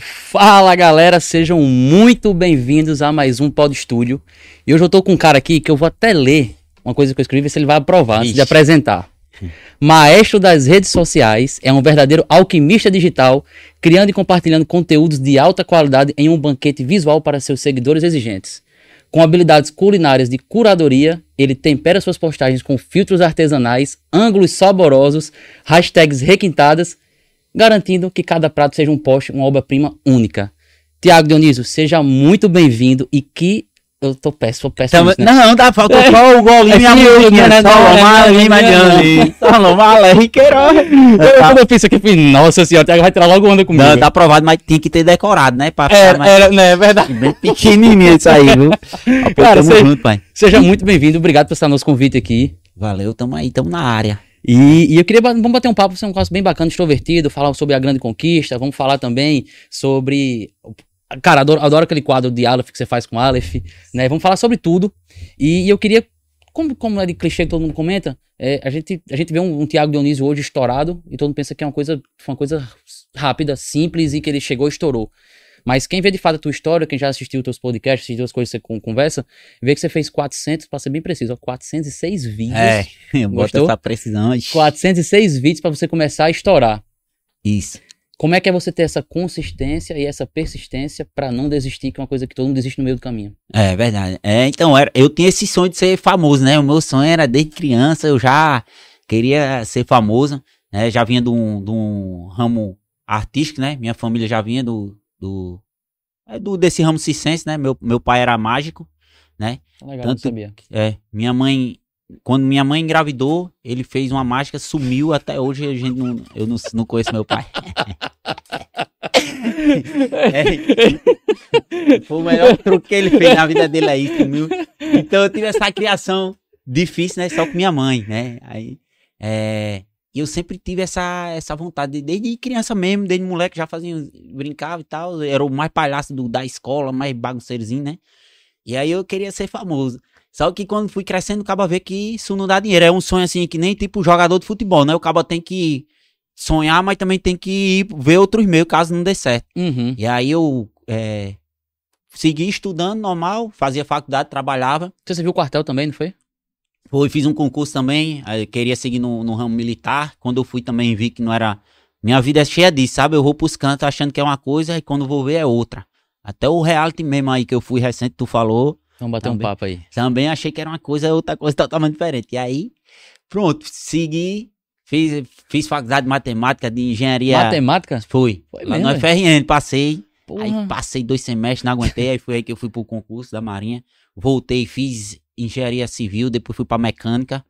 Fala galera, sejam muito bem-vindos a mais um Pod Estúdio. E hoje eu tô com um cara aqui que eu vou até ler uma coisa que eu escrevi, ver se ele vai aprovar antes de Ixi. apresentar. Maestro das redes sociais, é um verdadeiro alquimista digital, criando e compartilhando conteúdos de alta qualidade em um banquete visual para seus seguidores exigentes. Com habilidades culinárias de curadoria, ele tempera suas postagens com filtros artesanais, ângulos saborosos, hashtags requintadas, garantindo que cada prato seja um post, uma obra-prima única. Tiago Dionísio, seja muito bem-vindo e que eu tô péssimo, péssimo. Tamo- nisso, né? Não, dá, faltou só o golinho e a É musiquinha. né, não, não, Madiane. Salomão, Riqueirão. Eu, quando eu fiz isso aqui, eu falei, nossa senhora, o Tiago vai tirar logo onda comigo. Não, tá aprovado, mas tinha que ter decorado, né? Pra Era, mais era, né, é verdade. bem pequenininho isso aí, viu? Pô, Cara, tamo você- junto, pai. Seja muito bem-vindo, obrigado por estar no nosso convite aqui. Valeu, tamo aí, tamo na área. E, e eu queria, vamos bater um papo, ser um caso bem bacana, extrovertido, falar sobre a grande conquista, vamos falar também sobre... Cara, adoro, adoro aquele quadro de Aleph que você faz com Aleph, né? Vamos falar sobre tudo. E, eu queria, como, como é de clichê que todo mundo comenta, é, a, gente, a gente vê um, um Tiago Dionísio hoje estourado e todo mundo pensa que é uma coisa, uma coisa rápida, simples e que ele chegou e estourou. Mas quem vê de fato a tua história, quem já assistiu teus podcasts, assistiu as coisas que você con- conversa, vê que você fez 400, pra ser bem preciso, ó, 406 vídeos. É, eu boto Gostou? essa precisão. ixi. 406 vídeos pra você começar a estourar. Isso. Como é que é você ter essa consistência e essa persistência pra não desistir, que é uma coisa que todo mundo desiste no meio do caminho? É verdade. É, então, era, eu tinha esse sonho de ser famoso, né? O meu sonho era desde criança, eu já queria ser famoso, né? Já vinha de um, de um ramo artístico, né? Minha família já vinha do, do, é do desse ramo circense, né? Meu, meu pai era mágico, né? Legal, não Tanto- sabia. É, minha mãe, quando minha mãe engravidou, ele fez uma mágica, sumiu até hoje, a gente não, eu não, não conheço meu pai. É, foi o melhor truque que ele fez na vida dele aí, sumiu. Então eu tive essa criação difícil, né? Só com minha mãe, né? Aí, é, e eu sempre tive essa, essa vontade, de- desde criança mesmo, desde moleque, já fazia, brincava e tal. Era o mais palhaço do, da escola, mais bagunceirozinho, né? E aí eu queria ser famoso. Só que quando fui crescendo, acaba ver que isso não dá dinheiro. É um sonho assim que nem tipo jogador de futebol, né? O cabo tem que sonhar, mas também tem que ir ver outros meios caso não dê certo. Uhum. E aí eu é, segui estudando normal, fazia faculdade, trabalhava. Você viu o quartel também, não foi? Foi, fiz um concurso também, queria seguir no, no ramo militar. Quando eu fui também vi que não era. Minha vida é cheia disso, sabe? Eu vou pros cantos achando que é uma coisa e quando vou ver é outra. Até o reality mesmo aí que eu fui recente, tu falou, Vamos bater um Também. papo aí. também achei que era uma coisa, outra coisa totalmente diferente. E aí, pronto, segui, fiz, fiz faculdade de matemática, de engenharia. Matemática? Foi. Foi Lá mesmo, no FRN, passei. Porra. Aí passei dois semestres, não aguentei. aí foi aí que eu fui pro concurso da Marinha. Voltei, fiz engenharia civil, depois fui pra mecânica.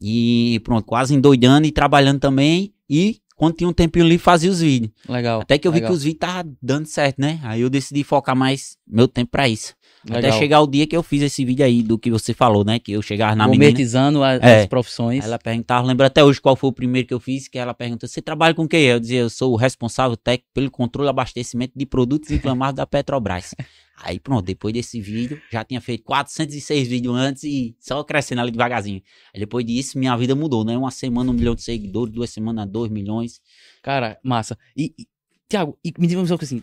E pronto, quase endoidando e trabalhando também. E quando tinha um tempinho livre, fazia os vídeos. Legal. Até que eu vi legal, que os vídeos estavam dando certo, né? Aí eu decidi focar mais meu tempo pra isso. Até legal. chegar o dia que eu fiz esse vídeo aí do que você falou, né? Que eu chegava na menina. Gourmetizando a- É. as profissões. Aí ela perguntava, lembro até hoje qual foi o primeiro que eu fiz, que ela perguntou, você trabalha com o quê? Eu dizia, eu sou o responsável técnico pelo controle e abastecimento de produtos inflamáveis da Petrobras. Aí pronto, depois desse vídeo, já tinha feito 406 vídeos antes e só crescendo ali devagarzinho. Aí depois disso, minha vida mudou, né? Uma semana, um milhão de seguidores, duas semanas, dois milhões. Cara, massa. E, e Tiago, e me diga uma coisa assim.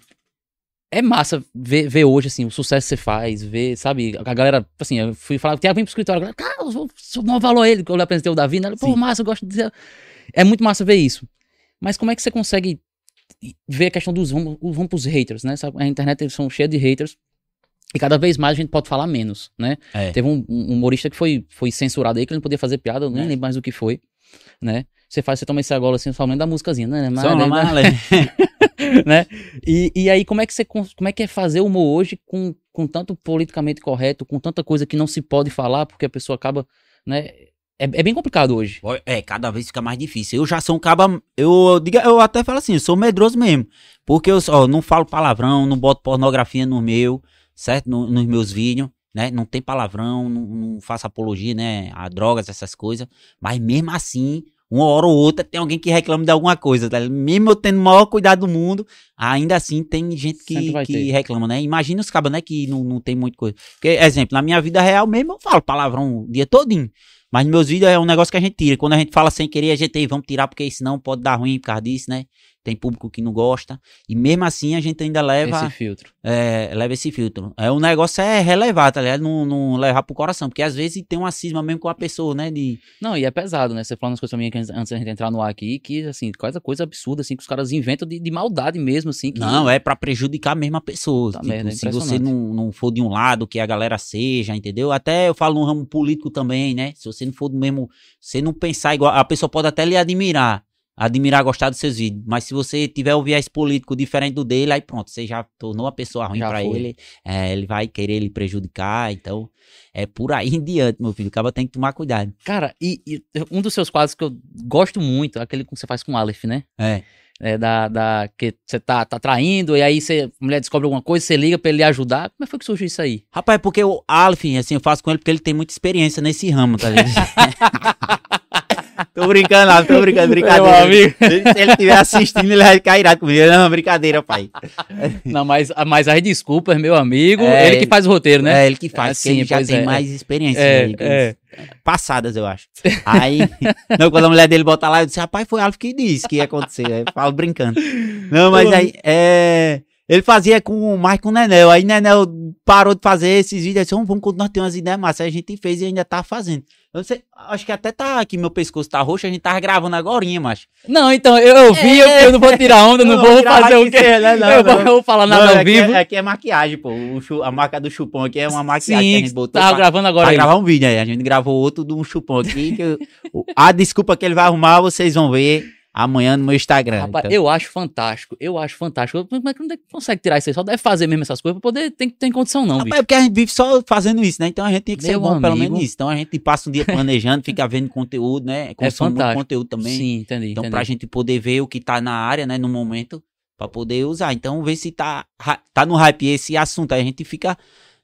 É massa ver, ver hoje, assim, o sucesso que você faz, ver, sabe, a galera, assim, eu fui falar, Tiago, vem pro escritório, a galera, cara, eu sou, sou não valor ele, que eu lhe apresentei o Davi, né? Pô, massa, eu gosto de dizer. É muito massa ver isso. Mas como é que você consegue ver a questão dos, vamos, vamos pros haters, né? A internet eles são cheia de haters. E cada vez mais a gente pode falar menos, né? É. Teve um, um humorista que foi, foi censurado aí, que ele não podia fazer piada, eu nem É. lembro mais do que foi, né? Você faz, você toma esse agora assim, lembra da músicazinha, né? Mas- mala. né? E, e aí, como é que você como é que é fazer humor hoje com, com tanto politicamente correto, com tanta coisa que não se pode falar, porque a pessoa acaba, né? É, é bem complicado hoje. É, cada vez fica mais difícil. Eu já sou um caba. Eu, eu até falo assim, eu sou medroso mesmo. Porque eu ó, não falo palavrão, não boto pornografia no meu, certo? No- nos meus vídeos, né? Não tem palavrão, não, não faço apologia, né? A drogas, essas coisas. Mas mesmo assim, uma hora ou outra tem alguém que reclama de alguma coisa, tá? Mesmo eu tendo o maior cuidado do mundo, ainda assim tem gente que, que ter. reclama, né? Imagina os cabas, né? Que não, não tem muita coisa. Porque, exemplo, na minha vida real mesmo eu falo palavrão o dia todinho. Mas nos meus vídeos é um negócio que a gente tira. Quando a gente fala sem querer, a gente aí, vamos tirar, porque senão pode dar ruim por causa disso, né? Tem público que não gosta. E mesmo assim a gente ainda leva Esse filtro. é, leva esse filtro. É, o negócio é relevar, tá ligado? Não, não levar pro coração. Porque às vezes tem uma cisma mesmo com a pessoa, né? De, Não, e é pesado, né? Você falando as coisas pra mim antes da gente entrar no ar aqui, que, assim, coisa, coisa absurda, assim, que os caras inventam de, de maldade mesmo, assim. Que... Não, é pra prejudicar mesmo a pessoa. Tá Tipo, merda, é se você não, não for de um lado que a galera seja, entendeu? Até eu falo no ramo político também, né? Se você não for do mesmo. Se não pensar igual. A pessoa pode até lhe admirar. Admirar, gostar dos seus vídeos. Mas se você tiver um viés político diferente do dele, aí pronto, você já tornou a pessoa ruim foi. ele. É, ele vai querer lhe prejudicar. Então, é por aí em diante, meu filho. O cara tem que tomar cuidado. Cara, e, e um dos seus quadros que eu gosto muito, é aquele que você faz com o Aleph, né? É. É da, da que você tá, tá traindo, e aí você, a mulher descobre alguma coisa, você liga pra ele lhe ajudar. Como é que foi que surgiu isso aí? Rapaz, é porque o Aleph, assim, eu faço com ele porque ele tem muita experiência nesse ramo, tá ligado? tô brincando, Aleph, tô brincando, brincadeira. Meu amigo. Se ele estiver assistindo, ele vai ficar irado comigo. Não, brincadeira, pai. Não, mas, mas as desculpas, meu amigo, É, ele que faz o roteiro, né? É ele que faz, Assim, ele já tem é, mais experiência. É, é. Passadas, eu acho. Aí, não, quando a mulher dele bota lá, eu disse, rapaz, foi Aleph que disse que ia acontecer. Aí eu falo brincando. Não, mas aí, é... Ele fazia com o Nenel. Aí Nenel parou de fazer esses vídeos. Disse, vamos, vamos continuar tendo umas ideias massas. Aí a gente fez e ainda tá fazendo. Eu não sei, acho que até tá aqui, meu pescoço tá roxo. A gente tava gravando agora, macho. Não, então, eu, eu vi, eu, eu não vou tirar onda, não, Não, vou fazer o quê? né? Não, eu, não. vou, falar nada Não, ao aqui, vivo. É, aqui é maquiagem, pô. O a marca do chupão aqui é uma maquiagem que a Sim, gente botou. tava pra- gravando agora Vai aí. gravar um vídeo aí. A gente gravou outro de um chupão aqui. Eu- a desculpa que ele vai arrumar, vocês vão ver amanhã no meu Instagram. Rapaz, Então, eu acho fantástico, eu acho fantástico. Como é que não consegue tirar isso aí? Só deve fazer mesmo essas coisas pra poder, tem, tem condição não, Rapaz, bicho. é porque a gente vive só fazendo isso, né? Então a gente tem que ser Meu bom pelo amigo. menos nisso. Então a gente passa um dia planejando, fica vendo conteúdo, né? Consome muito fantástico. conteúdo também. Sim, entendi, Então, entendi. pra gente poder ver o que tá na área, né, no momento, pra poder usar. Então, ver se tá, tá no hype esse assunto. Aí a gente fica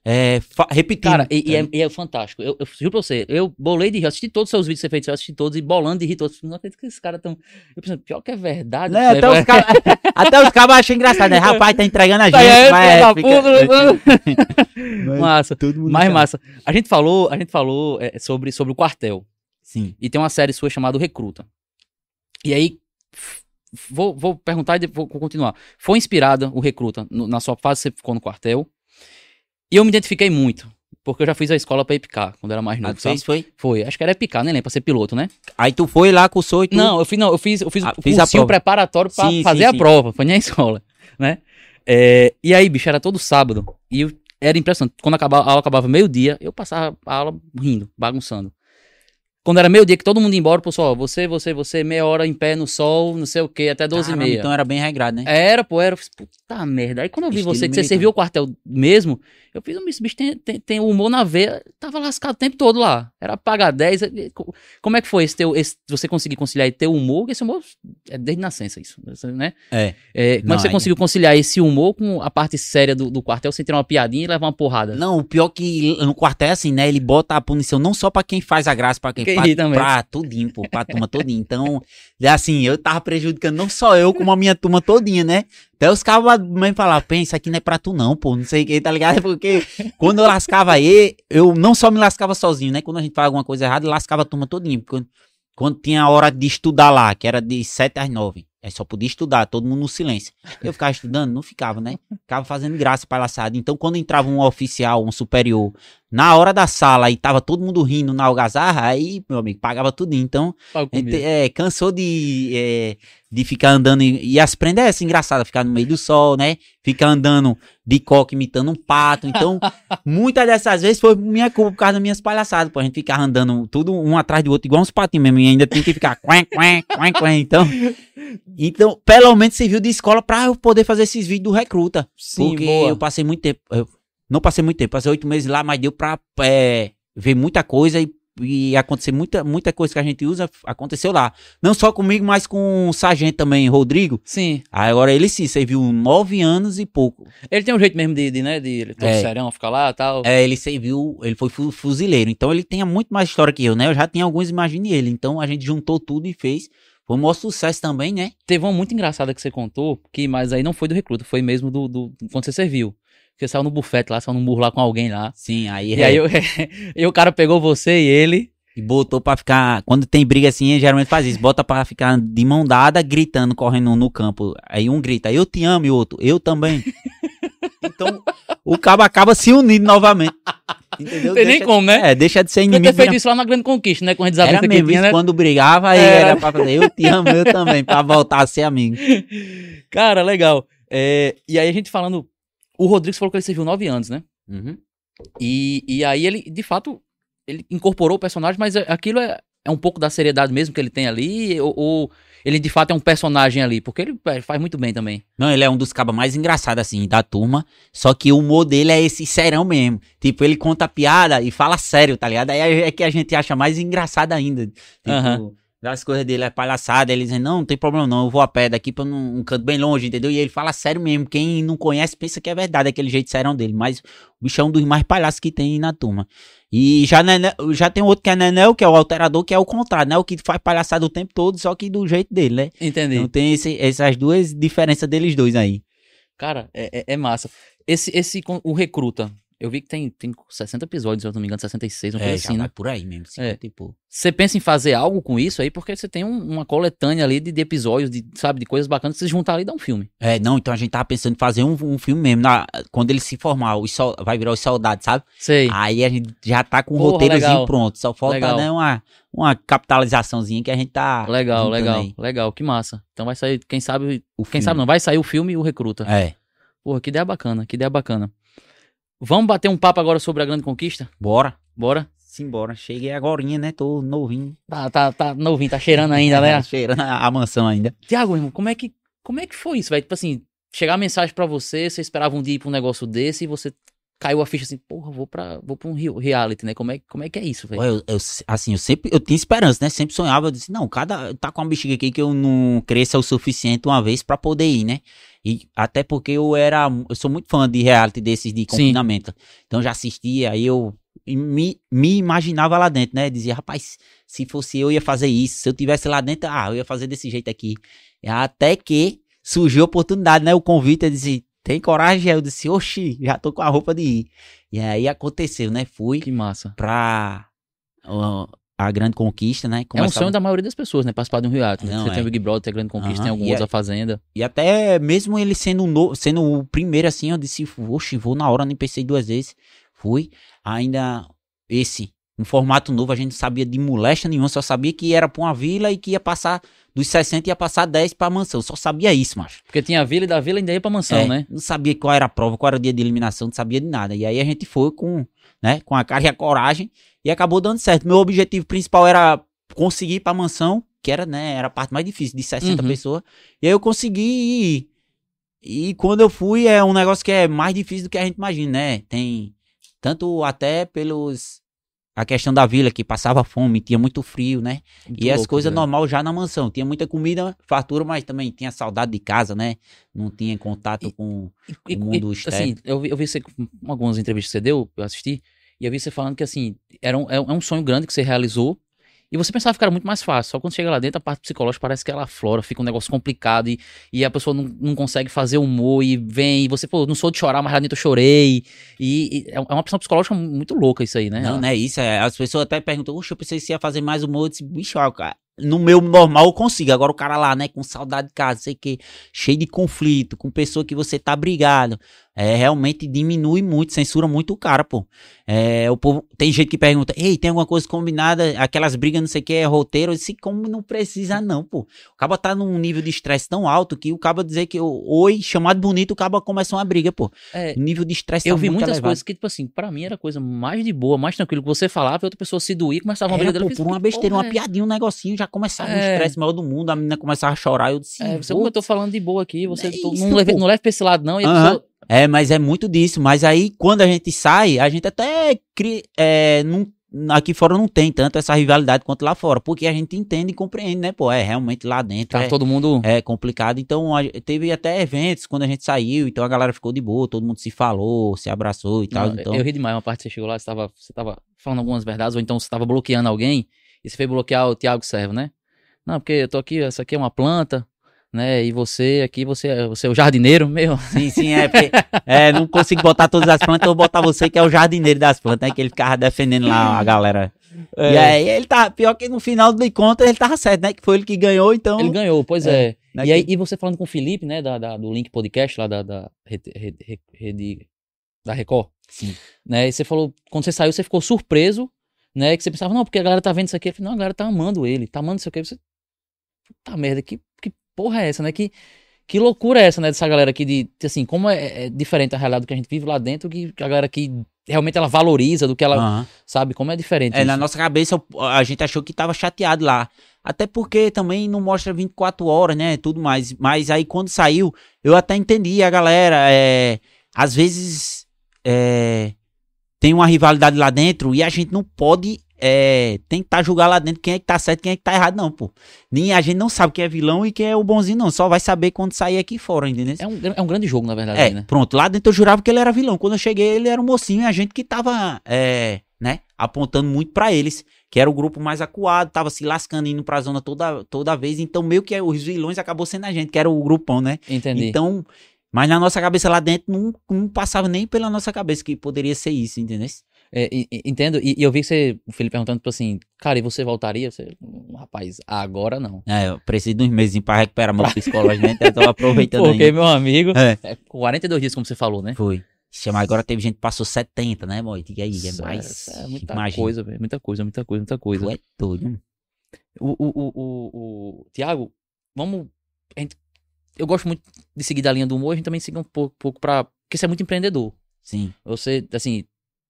é, repetindo. Cara, e, e tá é, e é fantástico. Eu, eu juro pra você, eu bolei de rir, eu assisti todos os seus vídeos que você fez, eu assisti todos e bolando de rir todos. Não acredito que esses caras tão. Eu pensando, pior que é verdade. Né, até, os cabas, até os cabas acham engraçado, né? Rapaz, tá entregando a gente. Tá aí, mas filho da fica- puta, Mas Massa. todo mundo Mais sabe. massa. A gente falou, a gente falou é, sobre, sobre o quartel. Sim. E tem uma série sua chamada Recruta. E aí, vou, vou perguntar e vou continuar. Foi inspirada o Recruta no- na sua fase que você ficou no quartel. E eu me identifiquei muito. Porque eu já fiz a escola pra EPICAR, quando era mais Ah, novo. sabe? fez, foi? Foi. Acho que era EPICAR, nem lembro, pra ser piloto, né? Aí tu foi lá, cursou e tu... Não, eu fiz, não, eu fiz, eu fiz Ah, o fiz cursinho preparatório pra Sim, fazer sim, a sim. prova, foi nem a escola, né? É, e aí, bicho, era todo sábado. E eu- era impressionante. Quando acabava, a aula acabava meio-dia, eu passava a aula rindo, bagunçando. Quando era meio-dia, que todo mundo ia embora, pessoal, você, você, você, meia hora em pé no sol, não sei o que, até 12 e Caramba, meia. Então era bem regrado, né? Era, pô, era. Eu fiz, puta merda. Aí quando eu vi Estilo você, que você serviu o quartel mesmo, eu fiz, esse bicho tem, tem, tem humor na veia, tava lascado o tempo todo lá. Era pagar 10. eh, co- Como é que foi esse teu, esse, você conseguir conciliar teu humor? Esse humor é desde nascença isso, né? É. É, como Não, é que você conseguiu conciliar esse humor com a parte séria do, do quartel, sem tirar uma piadinha e levar uma porrada? Não, o pior que no quartel é assim, né? Ele bota a punição não só pra quem faz a graça, pra quem, Quem faz, ri também. pra tudinho, pô, pra turma todinha. Então, é assim, eu tava prejudicando não só eu, como a minha turma todinha, né? Até os cabos mesmo falavam, pensa, aqui não é pra tu não, pô, não sei o que, tá ligado? Porque quando eu lascava ele, eu não só me lascava sozinho, né? Quando a gente faz alguma coisa errada, lascava a turma todinha. Quando, quando tinha a hora de estudar lá, que era de 7 às 9, aí só podia estudar, todo mundo no silêncio. Eu ficava estudando? Não ficava, né? Ficava fazendo graça, palhaçada. Então, quando entrava um oficial, um superior, na hora da sala e tava todo mundo rindo na algazarra, aí, meu amigo, pagava tudo. Então, gente, é, cansou de, é, de ficar andando. E, e as prendas é essa engraçada, ficar no meio do sol, né? Ficar andando de coque imitando um pato. Então, muitas dessas vezes foi minha culpa por causa das minhas palhaçadas. Pô, a gente ficava andando tudo um atrás do outro, igual uns patinhos mesmo. E ainda tem que ficar quen, quen, quen, quen. Então, então, pelo menos serviu de escola pra eu poder fazer esses vídeos do recruta. Sim, porque boa. eu passei muito tempo. eu não passei muito tempo, passei oito meses lá, mas deu pra é, ver muita coisa e, e acontecer muita, muita coisa que a gente usa, aconteceu lá. Não só comigo, mas com o sargento também, Rodrigo. Sim. Agora ele sim, serviu nove anos e pouco. Ele tem um jeito mesmo de, de né, de ele É. serão, ficar lá e tal. É, ele serviu, ele foi fu- fuzileiro. Então ele tem muito mais história que eu, né? Eu já tinha alguns, imagine ele. Então a gente juntou tudo e fez. Foi um maior sucesso também, né? Teve uma muito engraçada que você contou, que, mas aí não foi do recruta, foi mesmo do, do quando você serviu. Você saiu no bufete lá, saiu no murro lá com alguém lá. Sim, aí E aí eu- e o cara pegou você e ele E botou pra ficar. Quando tem briga assim, geralmente faz isso. Bota pra ficar de mão dada, gritando, correndo no campo. Aí um grita, eu te amo, e o outro, eu também. então, o cabo acaba se unindo novamente. Entendeu? Tem nem como, né? É, deixa de ser inimigo. Podia ter feito isso lá na Grande Conquista, né? Com a era mesmo, tinha, né? quando brigava, aí era. era pra fazer, eu te amo, eu também, pra voltar a ser amigo. Cara, legal. É, e aí a gente falando, o Rodrigues falou que ele serviu nove anos, né? Uhum. E, e aí ele, de fato, ele incorporou o personagem, mas aquilo é, é um pouco da seriedade mesmo que ele tem ali, ou, ou ele de fato é um personagem ali, porque ele é, faz muito bem também. Não, ele é um dos cabas mais engraçados, assim, da turma. Só que o humor dele é esse serão mesmo. Tipo, ele conta piada e fala sério, tá ligado? Aí é que a gente acha mais engraçado ainda. Tipo, uhum. As coisas dele é palhaçada, ele dizem, não, não tem problema não, eu vou a pé daqui pra um, um, canto bem longe, entendeu? E ele fala sério mesmo, quem não conhece pensa que é verdade, aquele jeito serão dele, mas o bicho é um dos mais palhaços que tem na turma. E já, já tem outro que é Nenel, que é o alterador, que é o contrário, né? O que faz palhaçada o tempo todo, só que do jeito dele, né? Entendi. Então tem esse, essas duas diferenças deles dois aí. Cara, é, é, é massa. Esse, esse, o Recruta, eu vi que tem, tem 60 episódios, se eu não me engano, 66, uma é, assim, né? por aí mesmo. é. tipo... Você pensa em fazer algo com isso aí? Porque você tem um, uma coletânea ali de, de, episódios, de, sabe, de coisas bacanas que você juntar ali e dar um filme. É, não, então a gente tava pensando em fazer um, um filme mesmo. Na, quando ele se formar, o sol, vai virar os soldados, sabe? Sei. Aí a gente já tá com o um roteirozinho legal. pronto. Só falta, legal. né, uma, uma capitalizaçãozinha que a gente tá. Legal, legal, aí. legal, que massa. Então vai sair, quem sabe. O quem filme. sabe não, vai sair o filme e o recruta. É. Porra, que ideia bacana, que ideia bacana. Vamos bater um papo agora sobre a grande conquista? Bora. Bora? Simbora. Cheguei agora, né? Tô novinho. Tá, tá, tá novinho, tá cheirando ainda, né? cheirando a, mansão ainda. Tiago, irmão, como é que, como é que foi isso, velho? Tipo assim, chegar a mensagem para você, você esperava um dia ir pra um negócio desse e você caiu a ficha assim, porra, vou pra, vou pra um reality, né? Como é, como é que é isso, velho? Eu, eu, assim, eu sempre, eu tinha esperança, né? Sempre sonhava, eu disse, não, cada, tá com uma bexiga aqui que eu não cresça o suficiente uma vez para poder ir, né? E até porque eu era, eu sou muito fã de reality desses de confinamento. Sim. Então já assistia, aí eu me, me imaginava lá dentro, né? Dizia, rapaz, se fosse eu ia fazer isso, se eu tivesse lá dentro, ah, eu ia fazer desse jeito aqui. Até que surgiu a oportunidade, né? O convite, eu disse, tem coragem? Eu disse, oxi, já tô com a roupa de ir. E aí aconteceu, né? Fui. Que massa. Pra uh, a grande conquista, né? Começava... É um sonho da maioria das pessoas, né? Participar de um reality. Né? Você é. tem o Big Brother, tem a grande conquista, uhum. tem alguns, a, a Fazenda. E até mesmo ele sendo, no, sendo o primeiro assim, eu disse, oxi, vou na hora, nem pensei duas vezes. Fui. Ainda esse, um formato novo, a gente não sabia de moléstia nenhuma, só sabia que era pra uma vila e que ia passar dos 60 ia passar 10 pra mansão. Só sabia isso, macho. Porque tinha a vila e da vila ainda ia pra mansão, é, né? Não sabia qual era a prova, qual era o dia de eliminação, não sabia de nada. E aí a gente foi com, né, com a cara e a coragem e acabou dando certo. Meu objetivo principal era conseguir ir pra mansão, que era, né, era a parte mais difícil, de 60 uhum. pessoas. E aí eu consegui ir. E quando eu fui, é um negócio que é mais difícil do que a gente imagina, né? Tem tanto até pelos a questão da vila, que passava fome, tinha muito frio, né? Muito e as coisas né? normal já na mansão. Tinha muita comida, fartura, mas também tinha saudade de casa, né? Não tinha contato e, com e, o mundo e, externo. Assim, eu vi, eu vi você, algumas entrevistas que você deu, eu assisti, e eu vi você falando que, assim, era um, é um sonho grande que você realizou, e você pensava que era muito mais fácil. Só quando chega lá dentro, a parte psicológica parece que ela flora, fica um negócio complicado e, e a pessoa não, não consegue fazer humor e vem. E você, pô, não sou de chorar, mas lá dentro eu chorei. E, e é, é uma pressão psicológica muito louca isso aí, né? Não, não é isso. É, as pessoas até perguntam, oxe, eu pensei que você ia fazer mais humor. Eu disse, bicho, cara, no meu normal eu consigo. Agora o cara lá, né, com saudade de casa, sei que, cheio de conflito, com pessoa que você tá brigado é, realmente diminui muito, censura muito o cara, pô. É, o povo, tem gente que pergunta, ei, tem alguma coisa combinada, aquelas brigas, não sei o que, é roteiro, eu disse, como não precisa não, pô. O cabo tá num nível de estresse tão alto que o cabo dizer que oi, chamado bonito, o cabo começa uma briga, pô. É, nível de estresse Eu tá vi muitas elevado. coisas que, tipo assim, pra mim era coisa mais de boa, mais tranquilo, que você falava e outra pessoa se doía, começava uma briga dela. Pô, por uma besteira, uma é. piadinha, um negocinho, já começava é. um estresse maior do mundo, a menina começava a chorar, eu disse, é, você, como eu tô falando de boa aqui, você é tô, isso, não, leve, não leve pra esse lado não, e a pessoa é, mas é muito disso. Mas aí, quando a gente sai, a gente até cria, é, não, aqui fora não tem tanto essa rivalidade quanto lá fora, porque a gente entende e compreende, né, pô? É realmente lá dentro. Tá é, todo mundo. É complicado. Então, a, teve até eventos quando a gente saiu, então a galera ficou de boa, todo mundo se falou, se abraçou e tal. Não, então... Eu ri demais. Uma parte você chegou lá, você tava, você tava falando algumas verdades, ou então você tava bloqueando alguém, e você foi bloquear o Thiago Servo, né? Não, porque eu tô aqui, essa aqui é uma planta, né? E você aqui, você, você é o jardineiro, meu. Sim, sim, é porque é, não consigo botar todas as plantas, eu vou botar você que é o jardineiro das plantas, né? Que ele ficava defendendo lá a galera. É. E aí ele tá, pior que no final de contas ele tava certo, né? Que foi ele que ganhou, então. Ele ganhou, pois É, é. né, E, aí, e você falando com o Felipe, né, da, da- do Link Podcast lá da, da rede, rede- rede- da Record, Sim. né? E você falou, quando você saiu, você ficou surpreso, né? Que você pensava, não, porque a galera tá vendo isso aqui. Eu falei, não, a galera tá amando ele, tá amando isso aqui. Você, puta merda, que, que porra é essa, né? Que, que loucura é essa, né? Dessa galera aqui de, assim, como é, é diferente a realidade do que a gente vive lá dentro, que a galera aqui realmente ela valoriza do que ela Aham. sabe, como é diferente. É, na isso. nossa cabeça a gente achou que tava chateado lá. Até porque também não mostra 24 horas, né? Tudo mais. Mas aí quando saiu, eu até entendi a galera. É, às vezes é, tem uma rivalidade lá dentro e a gente não pode é, tentar julgar lá dentro quem é que tá certo e quem é que tá errado, não, pô. Nem a gente não sabe quem é vilão e quem é o bonzinho, não. Só vai saber quando sair aqui fora, entendeu? É um, é um grande jogo, na verdade, É, né? pronto. Lá dentro eu jurava que ele era vilão. Quando eu cheguei, ele era um mocinho e a gente que tava, é, né, apontando muito pra eles. Que era o grupo mais acuado, tava se lascando, indo pra zona toda, toda vez. Então, meio que os vilões acabou sendo a gente, que era o grupão, né? Entendi. Então, mas na nossa cabeça lá dentro não, não passava nem pela nossa cabeça que poderia ser isso, entendeu? É, entendo, e, e eu vi que você, o Felipe perguntando, tipo assim, cara, e você voltaria? Você, "Hum, rapaz, agora não. É, eu preciso de uns meses pra recuperar meu psicologicamente, eu tô aproveitando Porque, ainda. meu amigo, É. é 42 dias, como você falou, né? Foi. Chama, agora teve gente que passou 70, né, boy? E aí, é Isso mais. é muita imagina. coisa, velho. Muita coisa, muita coisa, muita coisa. Tu é doido. O, o, o, o, o- Tiago, vamos. gente- eu gosto muito de seguir da linha do humor, a gente também siga um pouco, pouco pra. Porque você é muito empreendedor. Sim. Você, assim,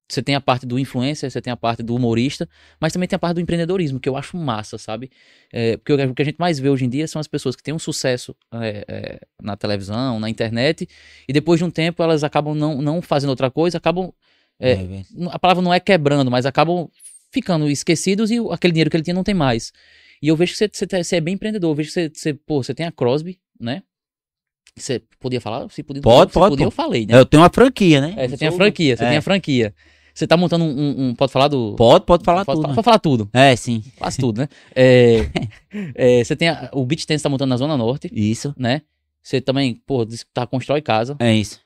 você tem a parte do influencer, você tem a parte do humorista, mas também tem a parte do empreendedorismo, que eu acho massa, sabe? É, porque o que a gente mais vê hoje em dia são as pessoas que têm um sucesso é, é, na televisão, na internet, e depois de um tempo elas acabam não, não fazendo outra coisa, acabam. É, velho. a palavra não é quebrando, mas acabam ficando esquecidos e aquele dinheiro que ele tinha não tem mais. E eu vejo que você, você, você é bem empreendedor, eu vejo que você, você, pô, você tem a Crosby, né? Você podia falar? Se podia, Pode, se pode, podia, pô. eu falei, né? Eu tenho uma franquia, né? É, você Eu tem a franquia, você é. tem a franquia. Você tá montando um, um- um- pode falar do... Pode, pode falar pode, tudo. Pode né? falar tudo, É, sim. quase tudo, né? É, é, você tem a- o Beach Tennis tá montando na Zona Norte, Isso. né? Você também, pô, tá constrói casa. É isso.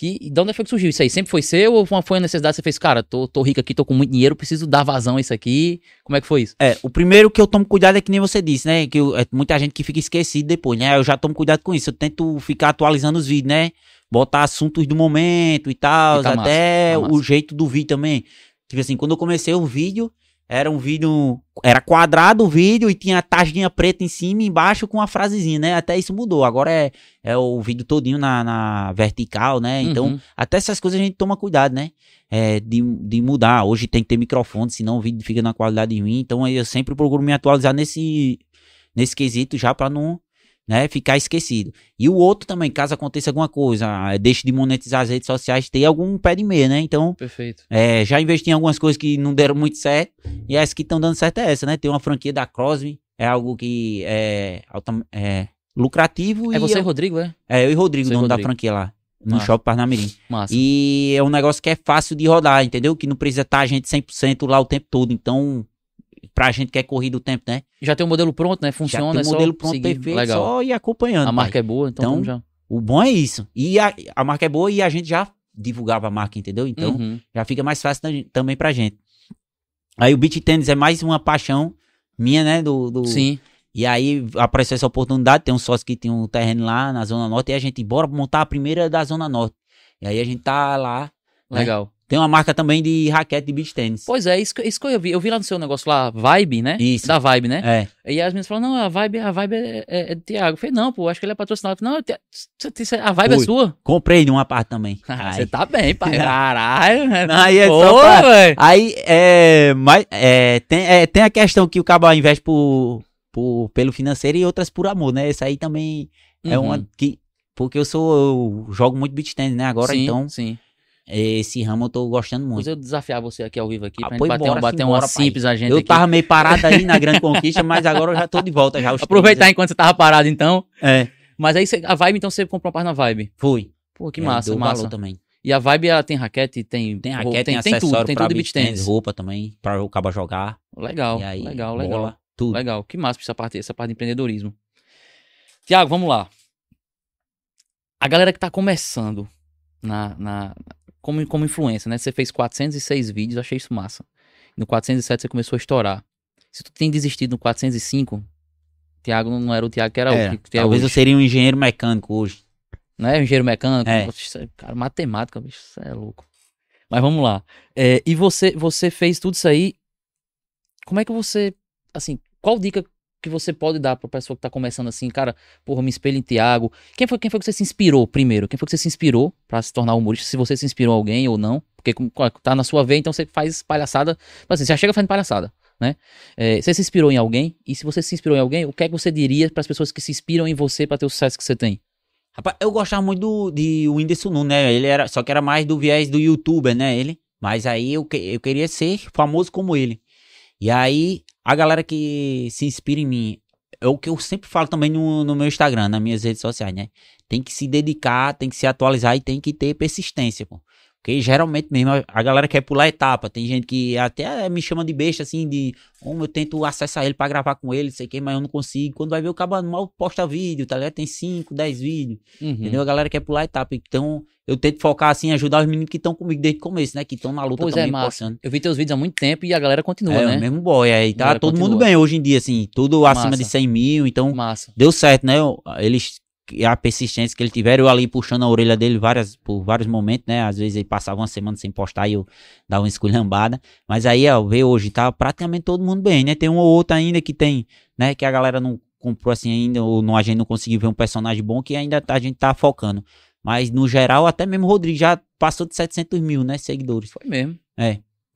Que, e de onde foi que surgiu isso aí? Sempre foi seu ou foi uma necessidade? Você fez, cara, tô, tô rico aqui, tô com muito dinheiro, preciso dar vazão a isso aqui. Como é que foi isso? É, o primeiro que eu tomo cuidado é que nem você disse, né? Que eu- é muita gente que fica esquecido depois, né? Eu já tomo cuidado com isso. Eu tento ficar atualizando os vídeos, né? Botar assuntos do momento e tal. E tá massa, até tá o massa. jeito do vídeo também. Tipo assim, quando eu comecei o vídeo, era um vídeo. Era quadrado o vídeo e tinha a tarjinha preta em cima e embaixo com uma frasezinha, né? Até isso mudou. Agora é, é o vídeo todinho na, na vertical, né? Então, Uhum. até essas coisas a gente toma cuidado, né? É, de, de mudar. Hoje tem que ter microfone, senão o vídeo fica na qualidade ruim. Então aí eu sempre procuro me atualizar nesse, nesse quesito já pra não né, ficar esquecido. E o outro também, caso aconteça alguma coisa, ah, deixe de monetizar as redes sociais, ter algum pé de meia, né? Então, Perfeito. é, já investi em algumas coisas que não deram muito certo. E as que estão dando certo é essa, né? Tem uma franquia da Crosby, é algo que é, é lucrativo. É e você, eu, Rodrigo, é? é, eu e Rodrigo, Você e dono da franquia lá, no Massa. Shopping Parnamirim. Massa. E é um negócio que é fácil de rodar, entendeu? Que não precisa estar a gente 100% lá o tempo todo. Então, pra gente que é corrido o tempo, né? Já tem o modelo pronto, né? Já Funciona, tem é o só modelo pronto seguir. perfeito, Legal. só ir acompanhando. A marca pai. é boa, então, Então, já. O bom é isso. E a, a marca é boa e a gente já divulgava a marca, entendeu? Então, Uhum. já fica mais fácil também pra gente. Aí o beach tennis é mais uma paixão minha, né? Do, do- Sim. E aí apareceu essa oportunidade, tem um sócio que tem um terreno lá na Zona Norte e a gente, bora montar a primeira da Zona Norte. E aí a gente tá lá. né? Tem uma marca também de raquete de beach tennis. Pois é, isso, que- isso que eu vi. Eu vi lá no seu negócio lá, Vibe, né? Isso. Da Vibe, né? É. E as meninas falaram, não, a Vibe, a Vibe é, é, é do Thiago. Eu falei, não, pô, acho que ele é patrocinado. Falei, não, você- a Vibe é sua? Comprei de uma parte também. Ah, Você tá bem, pai. Caralho. Aí é Pô, só pra- velho. Aí, é, mas, é, tem, é, tem a questão que o cabo investe por, por, pelo financeiro e outras por amor, né? Essa aí também é Uhum. uma que... Porque eu sou, eu jogo muito beach tennis, né? Agora, sim, então, Sim. Esse ramo eu tô gostando muito. Mas eu desafiar você aqui ao vivo aqui Ah, pra gente bater, um, bater uma simples agenda Eu aqui. tava meio parado aí na Grande Conquista, mas agora eu já tô de volta já. Aproveitar enquanto você tava parado, então. É, Mas aí a Vibe, então, você comprou uma parte na Vibe. fui. Pô, que É, massa, massa. também. E a Vibe, ela tem raquete, tem... Tem raquete, tem, tem, acessório tudo, tem tudo beach tennis, roupa também, pra o cabo jogar. Legal, aí, legal, bola, legal. tudo. Legal, que massa essa parte, essa parte de empreendedorismo. Tiago, vamos lá. A galera que tá começando na, na, como, como influência, né? Você fez 406 vídeos, achei isso massa. No 407 você começou a estourar. Se tu tem desistido no 405, Thiago não era o Thiago que era É, o que, que é talvez eu seria um engenheiro mecânico hoje. Não é engenheiro mecânico? É. Poxa, Cara, matemática, bicho, isso é louco. Mas vamos lá. É, e você, você fez tudo isso aí. Como é que você, assim, qual dica que você pode dar pra pessoa que tá começando assim, cara, porra, me espelho em Thiago. Quem foi, quem foi que você se inspirou primeiro? Quem foi que você se inspirou pra se tornar humorista? Se você se inspirou alguém ou não? Porque tá na sua veia, então você faz palhaçada. Mas assim, você já chega fazendo palhaçada, né? É, você se inspirou em alguém? E se você se inspirou em alguém, o que é que você diria pras pessoas que se inspiram em você pra ter o sucesso que você tem? Rapaz, eu gostava muito do, de Whindersson Nunes, né? Ele era, só que era mais do viés do youtuber, né? Ele. Mas aí eu, eu queria ser famoso como ele. E aí, a galera que se inspira em mim, é o que eu sempre falo também no, no meu Instagram, nas minhas redes sociais, né? Tem que se dedicar, tem que se atualizar e tem que ter persistência, pô. Porque geralmente mesmo a- galera quer pular etapa. Tem gente que até me chama de besta, assim, de. Como eu tento acessar ele pra gravar com ele, sei o que, mas eu não consigo. Quando vai ver o cabo mal posta vídeo, tá ligado? Tem 5, 10 vídeos. Uhum. Entendeu? A galera quer pular etapa. Então, eu tento focar assim, ajudar os meninos que estão comigo desde o começo, né? Que estão na luta Pois é, também, massa. postando. Eu vi teus vídeos há muito tempo e a galera continua, é, né? o mesmo boy. Aí tá todo mundo continua. bem hoje em dia, assim. Tudo acima Massa. de 100 mil. Então, Massa. deu certo, né? Eles. A persistência que eles tiveram, eu ali puxando a orelha dele várias, por vários momentos, né? Às vezes ele passava uma semana sem postar e eu dava uma esculhambada. Mas aí, ó, vê hoje, tá praticamente todo mundo bem, né? Tem um ou outro ainda que tem, né? Que a galera não comprou assim ainda, ou não, a gente não conseguiu ver um personagem bom que ainda tá- a gente tá focando. Mas no geral, até mesmo o Rodrigo já passou de 700 mil, né? Seguidores. Foi mesmo.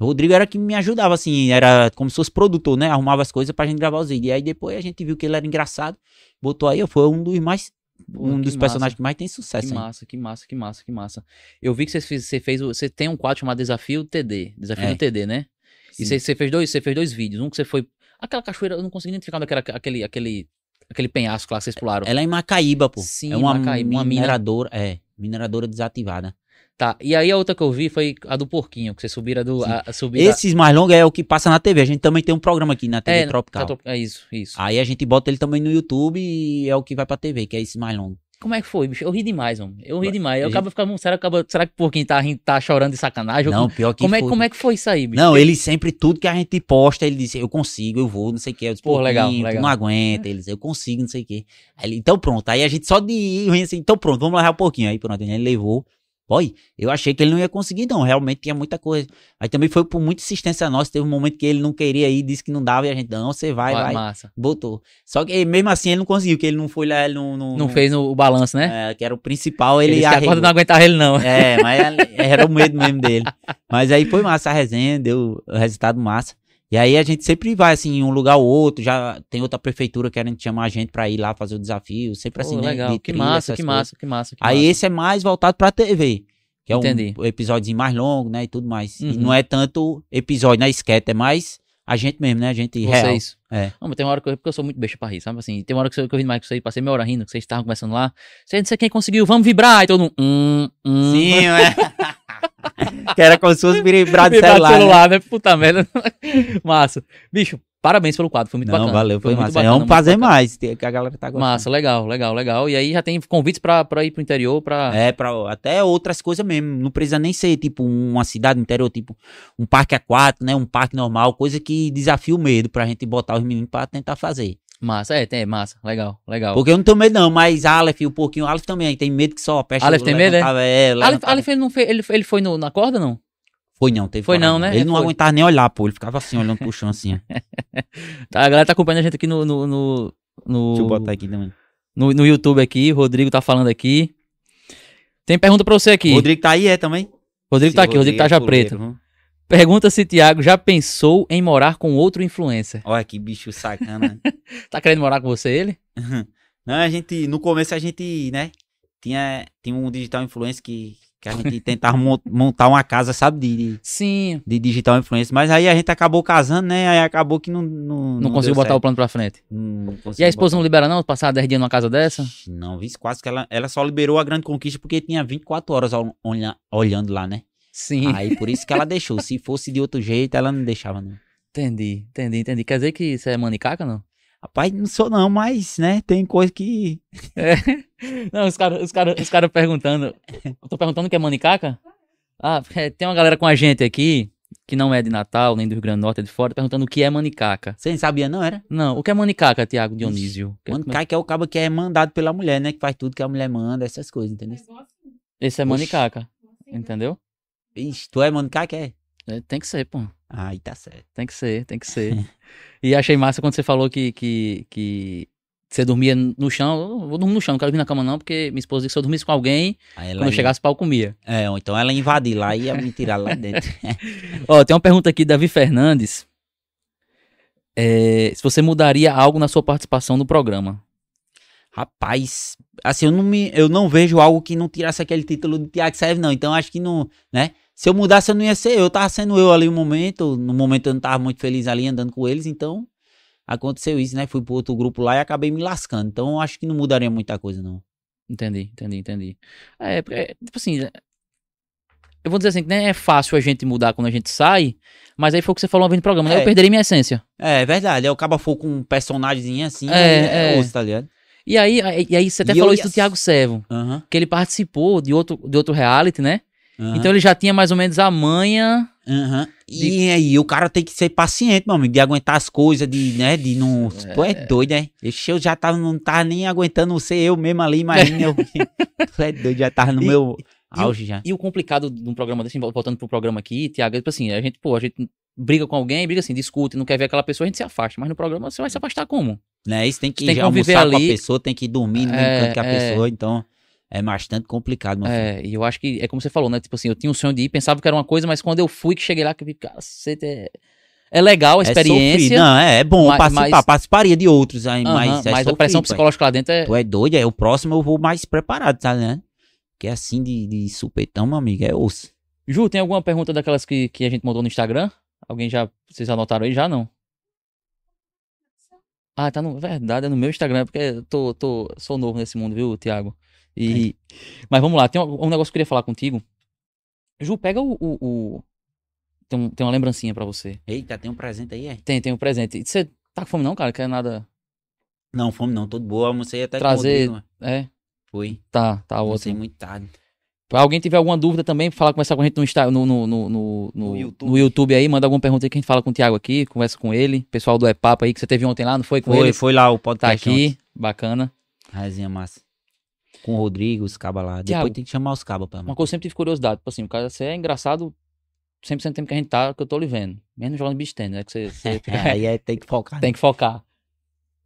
O Rodrigo era que me ajudava, assim, era como se fosse produtor, né? Arrumava as coisas pra gente gravar os vídeos. E aí depois a gente viu que ele era engraçado, botou aí, foi um dos mais. Pô, um que dos massa. personagens que mais tem Que sucesso. aí. massa, que massa, que massa, que massa. Eu vi que você fez, você fez, o- você tem um quadro chamado Desafio TD, Desafio É. do TD, né? E Sim. você, você fez dois, você fez dois vídeos. Um que você foi, aquela cachoeira, eu não consegui identificar onde é que era aquele, aquele, aquele penhasco lá que vocês pularam. Ela é em Macaíba, pô. Sim, é uma, Macaíba, uma mina. mineradora, é, mineradora desativada. Tá. E aí a outra que eu vi foi a do porquinho, que você subiram do, a, a subida. Esses mais longos é o que passa na TV. A gente também tem um programa aqui na TV é, Tropical. É isso, isso. Aí a gente bota ele também no YouTube e é o que vai pra TV, que é esse mais longo. Como é que foi, bicho? Eu ri demais, mano. Eu ri demais. Eu gente- acabo ficando, será, que acaba- será que o porquinho tá, rindo- tá chorando de sacanagem? Não, pior que como, é, foi. como é que foi isso aí, bicho? Não, ele sempre, tudo que a gente posta, ele disse, eu consigo, eu vou, não sei o que. Eu disse, Pô, legal, legal, não aguenta, ele disse, eu consigo, não sei o que. Aí ele, então pronto. Aí a gente só de ir, assim, então pronto, vamos levar um pouquinho. Aí pronto, ele levou. Oi, eu achei que ele não ia conseguir, não. Realmente tinha muita coisa. Aí também foi por muita insistência nossa. Teve um momento que ele não queria ir, disse que não dava, e a gente, não, você vai, Vai, vai. massa. Botou. Só que mesmo assim ele não conseguiu, que ele não foi lá, ele não. Não, Não fez no- o balanço, né? É, que era o principal, ele, Ele, arregou. não aguentava ele, não. É, mas era o medo mesmo dele. Mas aí foi massa a resenha, deu o resultado massa. E aí a gente sempre vai, assim, em um lugar ou outro, já tem outra prefeitura querendo chamar a gente pra ir lá fazer o desafio, sempre assim, né? legal. de Que trilha, massa, que massa, que massa, que Aí massa. esse é mais voltado pra TV, que é Entendi. um episódio mais longo, né, e tudo mais. E Uhum. não é tanto episódio, né, esquete, é mais a gente mesmo, né, a gente real. Vocês. É. Não, mas tem uma hora que eu, porque eu sou muito besta pra rir, sabe? Assim, tem uma hora que eu, que eu ri mais com vocês, passei meia hora rindo, que vocês estavam conversando lá. Você não sei quem conseguiu, vamos vibrar. E todo mundo. Hum, hum. Sim, é. que era como se fosse vibrar de Vibrar celular, do né? celular, né? Puta merda. Massa. Bicho, parabéns pelo quadro, foi muito Não, bacana. valeu, foi, muito massa. bacana, Vamos muito fazer bacana. mais, que a galera tá gostando. Massa, legal, legal, legal. E aí já tem convites pra, pra ir pro interior, pra. É, pra até outras coisas mesmo. Não precisa nem ser, tipo, uma cidade interior, tipo, um parque aquático, né? Um parque normal, coisa que desafia o medo pra gente botar os meninos pra tentar fazer. Massa, é, tem, massa, legal, legal. Porque eu não tenho medo, não, mas Aleph o pouquinho, Aleph também, tem medo que só peste. Aleph tem medo, é? levantava, é? Aleph, Aleph, ele não foi, ele, ele foi no- na corda, não? Foi não, teve Foi não, né? Ele não Foi. aguentava nem olhar, pô. Ele ficava assim, olhando pro chão, assim. ó. Tá, a galera tá acompanhando a gente aqui no. no, no, no- Deixa eu botar aqui também. no, no YouTube aqui, o Rodrigo tá falando aqui. Tem pergunta pra você aqui. O Rodrigo tá aí, é, também? Rodrigo tá Esse aqui, Rodrigo tá é já fuleiro, preto. Pergunta se Thiago já pensou em morar com outro influencer. Olha que bicho sacana. Tá querendo morar com você, ele? Não, a gente, no começo a gente, né, tinha, tinha um digital influencer que, que a gente tentava mon- montar uma casa, sabe, de, de, Sim. de digital influencer, mas aí a gente acabou casando, né, aí acabou que não... Não, Não, conseguiu botar o plano pra frente. Não E a esposa não libera, não? Passar 10 dias numa casa dessa? botar. Não, vi quase que ela, ela só liberou a grande conquista porque tinha 24 horas ol- olha- olhando lá, né. Sim. Aí por isso que ela deixou, se fosse de outro jeito ela não deixava, não. Entendi, entendi, entendi. Quer dizer que você é manicaca, não? Rapaz, não sou não, mas, né, tem coisa que... Não, os caras os cara, os cara perguntando. Eu tô perguntando o que é manicaca? Ah, é, tem uma galera com a gente aqui que não é de Natal, nem do Rio Grande do Norte, é de fora, perguntando o que é manicaca. Você nem sabia, não era? Não, o que é manicaca, Tiago Dionísio? Mano, cai que é o cabo que é mandado pela mulher, né? Que faz tudo que a mulher manda, essas coisas, entendeu? Esse é manicaca, entendeu? Ixi, tu é que é? É, tem que ser, pô. Aí tá certo. Tem que ser, tem que ser. e achei massa quando você falou que, que, que você dormia no chão. Eu vou dormir no chão, não quero dormir na cama não, porque minha esposa disse que se eu dormisse com alguém, quando eu ia- chegasse, pau comia. É, ou então ela invadir lá e ia me tirar lá dentro. Ó, tem uma pergunta aqui, Davi Fernandes. É, se você mudaria algo na sua participação no programa. Rapaz, assim, eu não, me, eu não vejo algo que não tirasse aquele título de Tiago Serve, não. Então acho que não, né? Se eu mudasse, eu não ia ser eu. Eu tava sendo eu ali no momento. No momento eu não tava muito feliz ali andando com eles, então aconteceu isso, né? Fui pro outro grupo lá e acabei me lascando. Então eu acho que não mudaria muita coisa, não. Entendi, entendi, entendi. É, porque, é, tipo assim, é- eu vou dizer assim, que nem é fácil a gente mudar quando a gente sai, mas aí foi o que você falou uma vez no programa, né? É. Eu perderia minha essência. É, é verdade. Aí o for com um personagemzinho assim, É, é, é. osso, tá ligado? E aí, e aí você até E falou isso do Thiago Servo, que ele participou de outro, de outro reality, né? Aham, Então ele já tinha mais ou menos a manha. aham. E aí o cara tem que ser paciente, meu amigo, de aguentar as coisas, de, né, de não... Tu é doido, né? Eu já tava, não tava nem aguentando ser eu mesmo ali, imagina eu... tu é doido, já tava no E- meu e o- auge já. E o complicado de um programa desse, voltando pro programa aqui, Tiago, é tipo assim, a gente, pô, a gente briga com alguém, briga assim, discute, não quer ver aquela pessoa, a gente se afasta. Mas no programa você vai se afastar como? Né? Isso tem que, Tem que almoçar com ali. a pessoa, tem que dormir no mesmo É, canto que a é. pessoa, então é bastante complicado, filho. É, e eu acho que é como você falou, né? Tipo assim, eu tinha um sonho de ir, pensava que era uma coisa, mas quando eu fui, que cheguei lá, que eu vi, cacete, é, é legal a É experiência. Não, é, é bom mas- participar, mas- participaria de outros, aí, aham, mas, é mas a pressão pai. psicológica lá dentro é. Tu é doido, é o próximo eu vou mais preparado, tá né? Que é assim de, de supetão, meu amigo, é osso. Ju, tem alguma pergunta daquelas que, que a gente mandou no Instagram? Alguém já. Vocês anotaram aí? Já não? Ah, tá no. Verdade, é no meu Instagram, porque eu tô, tô, sou novo nesse mundo, viu, Thiago? E. Mas vamos lá, tem um, um negócio que eu queria falar contigo. Ju, pega o. o- o- Tem, um- tem uma lembrancinha pra você. Eita, tem um presente aí, é? Tem, tem um presente. E Você tá com fome, não, cara? Quer nada. Não, fome não, todo boa, almocei até Trazer- com Rodrigo, É? Foi, Tá, tá almocei ótimo. muito tarde. Pra alguém tiver alguma dúvida também, falar, conversar com a gente no, no, no, no, no, YouTube. YouTube aí, manda alguma pergunta aí que a gente fala com o Thiago aqui, conversa com ele. Pessoal do E-Papo aí, que você teve ontem lá, não foi com Foi, ele? foi lá o Tá podcast aqui, bacana. ontem, Resenha massa. Com o Rodrigo, os cabas lá. Depois tem que chamar os cabas pra mim. Uma coisa eu sempre tive curiosidade, tipo assim, o cara, você é engraçado 100% do tempo que a gente tá, que eu tô lhe vendo. Menos jogando beach tennis, né, que você, você aí é, tem que focar. tem que focar.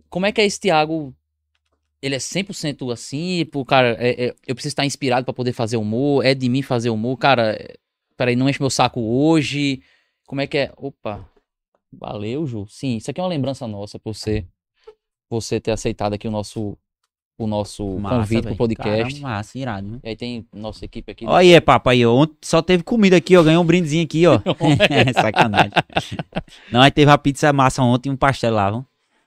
Como é que é esse Thiago? Ele é 100% assim, pô, cara, é- é- eu preciso estar inspirado pra poder fazer humor, é de mim fazer humor, cara, é, peraí, não enche meu saco hoje, como é que é? Opa, valeu, Ju. Sim, isso aqui é uma lembrança nossa por você, você ter aceitado aqui o nosso, o nosso Massa, convite velho. pro podcast. Caramba, massa, irado, né? E aí tem nossa equipe aqui. Olha aí, papai, aí, ó. Ontem só teve comida aqui, ó. Ganhei um brindezinho aqui, ó. Sacanagem. Não, aí teve a pizza massa ontem e um pastel lá, viu?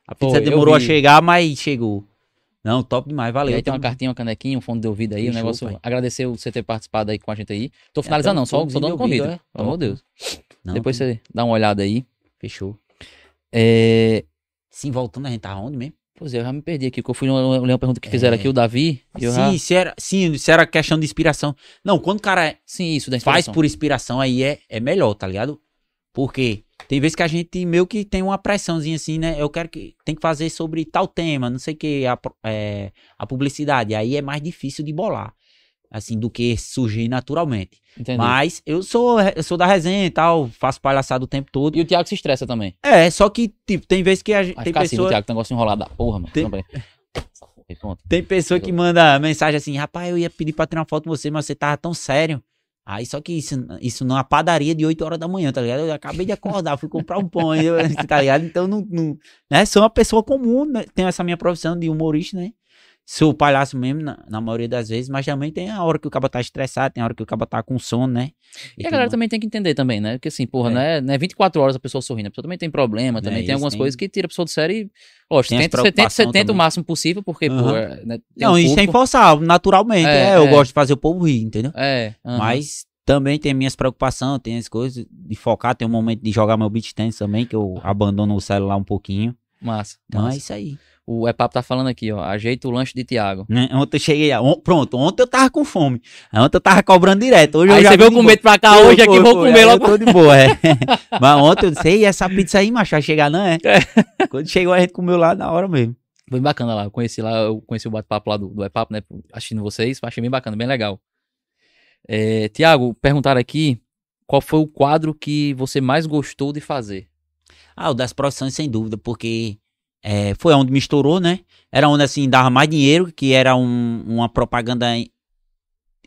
A pizza eu demorou a chegar, mas chegou. Não, top demais, E valeu. aí tem uma Tamo- cartinha, uma canequinha, um fone de ouvido aí, um Fechou, negócio. pai. Agradecer você ter participado aí com a gente aí. Tô finalizando, não, só, só dando ouvindo, convite. é. Pelo amor de Deus. Não, Depois você dá uma olhada aí. Fechou. É... Sim, voltando, a gente tá onde mesmo? Pois é, eu já me perdi aqui, porque eu fui ler uma pergunta que fizeram É. aqui, o Davi. Sim, já... se era, sim, se era questão de inspiração. Não, quando o cara Sim, isso faz por inspiração, aí é, é melhor, tá ligado? Porque tem vezes que a gente meio que tem uma pressãozinha assim, né? Eu quero que tem que fazer sobre tal tema, não sei o que, a, é, a publicidade. Aí é mais difícil de bolar, assim, do que surgir naturalmente. Entendi. Mas eu sou, eu sou da resenha e tal, faço palhaçada o tempo todo. E o Thiago se estressa também. É, só que, tipo, tem vezes que a gente. Tem assim, o pessoa, Thiago, tem um negócio enrolado da porra, mano. Tem- tem pessoa que manda mensagem assim, rapaz, eu ia pedir pra tirar uma foto com você, mas você tava tão sério. Aí só que isso, isso numa padaria de 8 horas da manhã, tá ligado? Eu acabei de acordar, fui comprar um pão, tá ligado? Então não, não né? Sou uma pessoa comum, né? Tenho essa minha profissão de humorista, né? Sou palhaço mesmo, na, na maioria das vezes, mas também tem a hora que o cara tá estressado, tem a hora que o cara tá com sono, né? E a tudo galera mais. também tem que entender também, né? Porque assim, porra, É. não, é, não é 24 horas a pessoa sorrindo. A pessoa também tem problema, É, também tem isso algumas tem- coisas que tira a pessoa do sério e. Tem tenta, você tenta, você o máximo possível, porque, Aham. é, né, tem Não, um isso sem público. forçar, naturalmente. É, É, eu é. gosto de fazer o povo rir, entendeu? É, aham. Mas também tem minhas preocupações, tem as coisas de focar, tem um momento de jogar meu beat tennis também, que eu abandono o celular um pouquinho. Massa. Então massa. é isso aí. O Epap tá falando aqui, ó. Ajeita o lanche de Tiago. Né? Ontem eu cheguei. on- Pronto, ontem eu tava com fome. Ontem eu tava cobrando direto. Hoje eu Aí já você veio de com boa. medo pra cá Foi, hoje aqui, foi, vou foi. comer Aí logo. Eu tô de boa, é. Mas ontem eu disse, "Ei, essa pizza aí, macho, vai chegar não, é? Quando chegou a gente comeu lá na hora mesmo. Foi bem bacana lá. Eu conheci lá, eu conheci o bate-papo lá do, do Epap, né? Assistindo vocês. Achei bem bacana, bem legal. É, Tiago, perguntaram aqui qual foi o quadro que você mais gostou de fazer. Ah, o das profissões, sem dúvida, porque é, foi onde me estourou, né? Era onde, assim, dava mais dinheiro, que era um- uma propaganda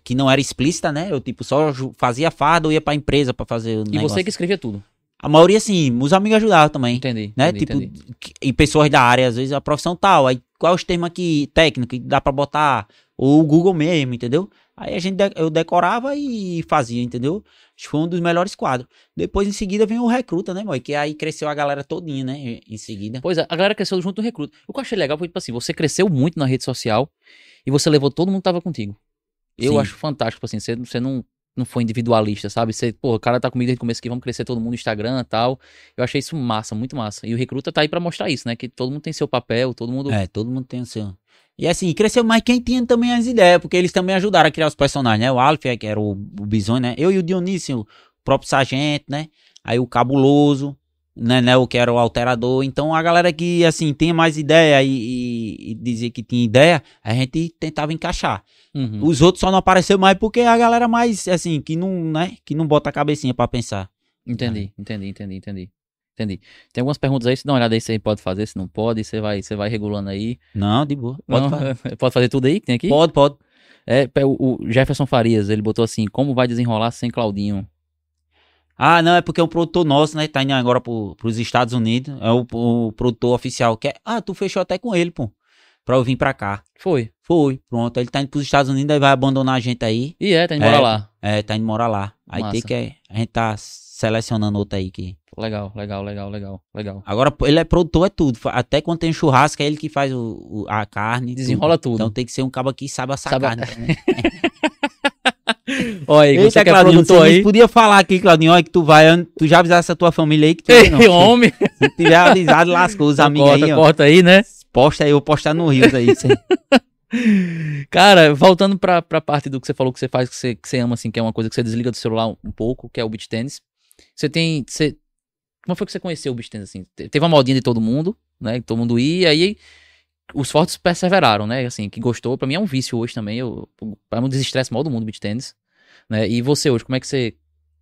que não era explícita, né? Eu, tipo, só fazia farda ou ia pra empresa pra fazer o E negócio. você que escrevia tudo. A maioria, assim, os amigos ajudavam também. Entendi. né? entendi, tipo, entendi. que- e pessoas da área, às vezes a profissão tal, aí qual é os termos aqui técnicos que dá pra botar, ou o Google mesmo, entendeu? Aí a gente, eu decorava e fazia, entendeu? Acho que foi um dos melhores quadros. Depois, em seguida, vem o Recruta, né, mãe? Que aí cresceu a galera todinha, né, em seguida. Pois é, a galera cresceu junto no recruto. O que eu achei legal foi, tipo assim, você cresceu muito na rede social e você levou todo mundo que tava contigo. Eu Sim. acho fantástico, tipo assim, você, você não, não foi individualista, sabe? Você, pô, o cara tá comigo desde o começo aqui, vamos crescer todo mundo no Instagram e tal. Eu achei isso massa, muito massa. E o recruta tá aí pra mostrar isso, né? Que todo mundo tem seu papel, todo mundo. É, todo mundo tem o seu. E assim, cresceu mais quem tinha também as ideias, porque eles também ajudaram a criar os personagens, né? O Alf, que era o, o Bison, né? Eu e o Dionísio, o próprio Sargento, né? Aí o Cabuloso, né, né? O que era o Alterador. Então a galera que, assim, tinha mais ideia e, e, e dizia que tinha ideia, a gente tentava encaixar. Uhum. Os outros só não apareceu mais porque a galera mais, assim, que não, né? Que não bota a cabecinha pra pensar. Entendi, entendi, entendi, entendi. Entendi. Tem algumas perguntas aí, se dá uma olhada aí aí pode fazer, se não pode, você vai, você vai regulando aí. Não, de boa. Pode Não, falar. pode fazer tudo aí que tem aqui? Pode, pode. É, o Jefferson Farias, ele botou assim, como vai desenrolar sem Claudinho? Ah, não, é porque é um produtor nosso, né? Tá indo agora pro, pros Estados Unidos. É o, o produtor oficial. Que é, ah, tu fechou até com ele, pô. Pra eu vir pra cá. Foi. Foi, pronto. Ele tá indo pros Estados Unidos, aí vai abandonar a gente aí. E é, tá indo embora É. lá. É, tá indo morar lá. Aí tem Massa. que. A gente tá selecionando outro aí que. Legal, legal, legal, legal, legal. Agora, ele é produtor, é tudo. Até quando tem churrasco, é ele que faz o, o- a carne. Desenrola tudo. Então tem que ser um cabo que sabe assar Sabe carne. também. Olha aí, você que é Claudinho, produtor você aí. podia falar aqui, Claudinho, olha que tu vai, tu já avisasse a tua família aí que tu vai, não. Ei, homem, Se tiver avisado, lascou os amigos corta, aí, ó. corta aí, né? Posta aí, eu vou postar no Rios aí. Cara, voltando pra, pra parte do que você falou que você faz, que você, que você ama, assim, que é uma coisa que você desliga do celular um, um pouco, que é o beach tennis. Você tem. Você, como foi que você conheceu o beach tennis, assim? Te- Teve uma modinha de todo mundo, né? Todo mundo ia, aí os fortes perseveraram, né? Assim, que gostou. Pra mim é um vício hoje também. Eu, mim, um desestresse maior do mundo, beach tennis. Né? E você hoje, como é que você.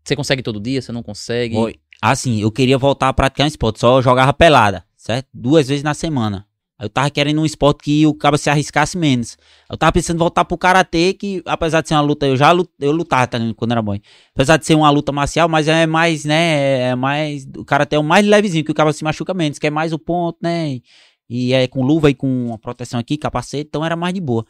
Você consegue todo dia? Você não consegue? Assim, eu queria voltar a praticar um esporte, só jogava pelada, certo? Duas vezes na semana. Eu tava querendo um esporte que o cara se arriscasse menos. Eu tava pensando em voltar pro karatê, que apesar de ser uma luta, eu já lut- eu lutava tá, quando era bom. Apesar de ser uma luta marcial, mas é mais, né, é mais, o karatê é o mais levezinho, que o cara se machuca menos, que é mais o ponto, né, e é com luva e com proteção aqui, capacete, então era mais de boa.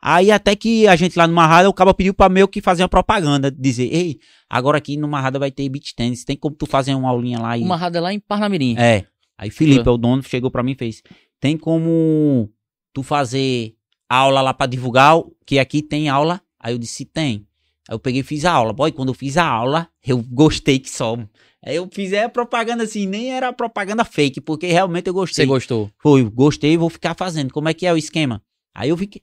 Aí até que a gente lá no Marrada, o cara pediu pra meio que fazer uma propaganda, dizer, ei, agora aqui no Marrada vai ter beach tennis, tem como tu fazer uma aulinha lá e... Uma rada lá em Parnamirim. É. Aí Felipe, é o dono, chegou pra mim e fez: Tem como tu fazer aula lá pra divulgar? Que aqui tem aula. Aí eu disse: Tem. Aí eu peguei e fiz a aula. Boy, quando eu fiz a aula, eu gostei que só. Aí eu fiz a propaganda assim, nem era propaganda fake, porque realmente eu gostei. Você gostou? Foi, gostei, vou ficar fazendo. Como é que é o esquema? Aí eu vi que.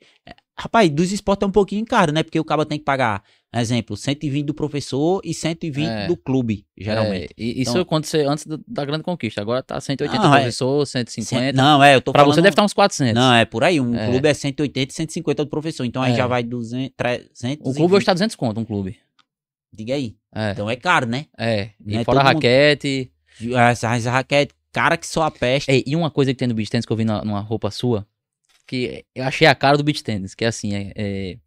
É, Rapaz, dos esportes é um pouquinho caro, né? Porque o cara tem que pagar, exemplo, 120 do professor e 120 É. do clube, geralmente. É, isso Então- aconteceu antes do- da grande conquista. Agora tá 180 Não, é. professor, 150. Não, é, eu tô pra falando. você deve estar uns 400. Não, é por aí. Um É. clube é 180 e 150 do professor. Então aí É. já vai 200, 300. O clube hoje tá 200 conto, um clube. Diga aí. É, Então é caro, né? é. E Não é fora a todo mundo- raquete. Essa, essa raquete, cara que só a peste. E uma coisa que tem no beach tennis que eu vi na- numa roupa sua, que eu achei a cara do beach tennis, que é assim, é, é-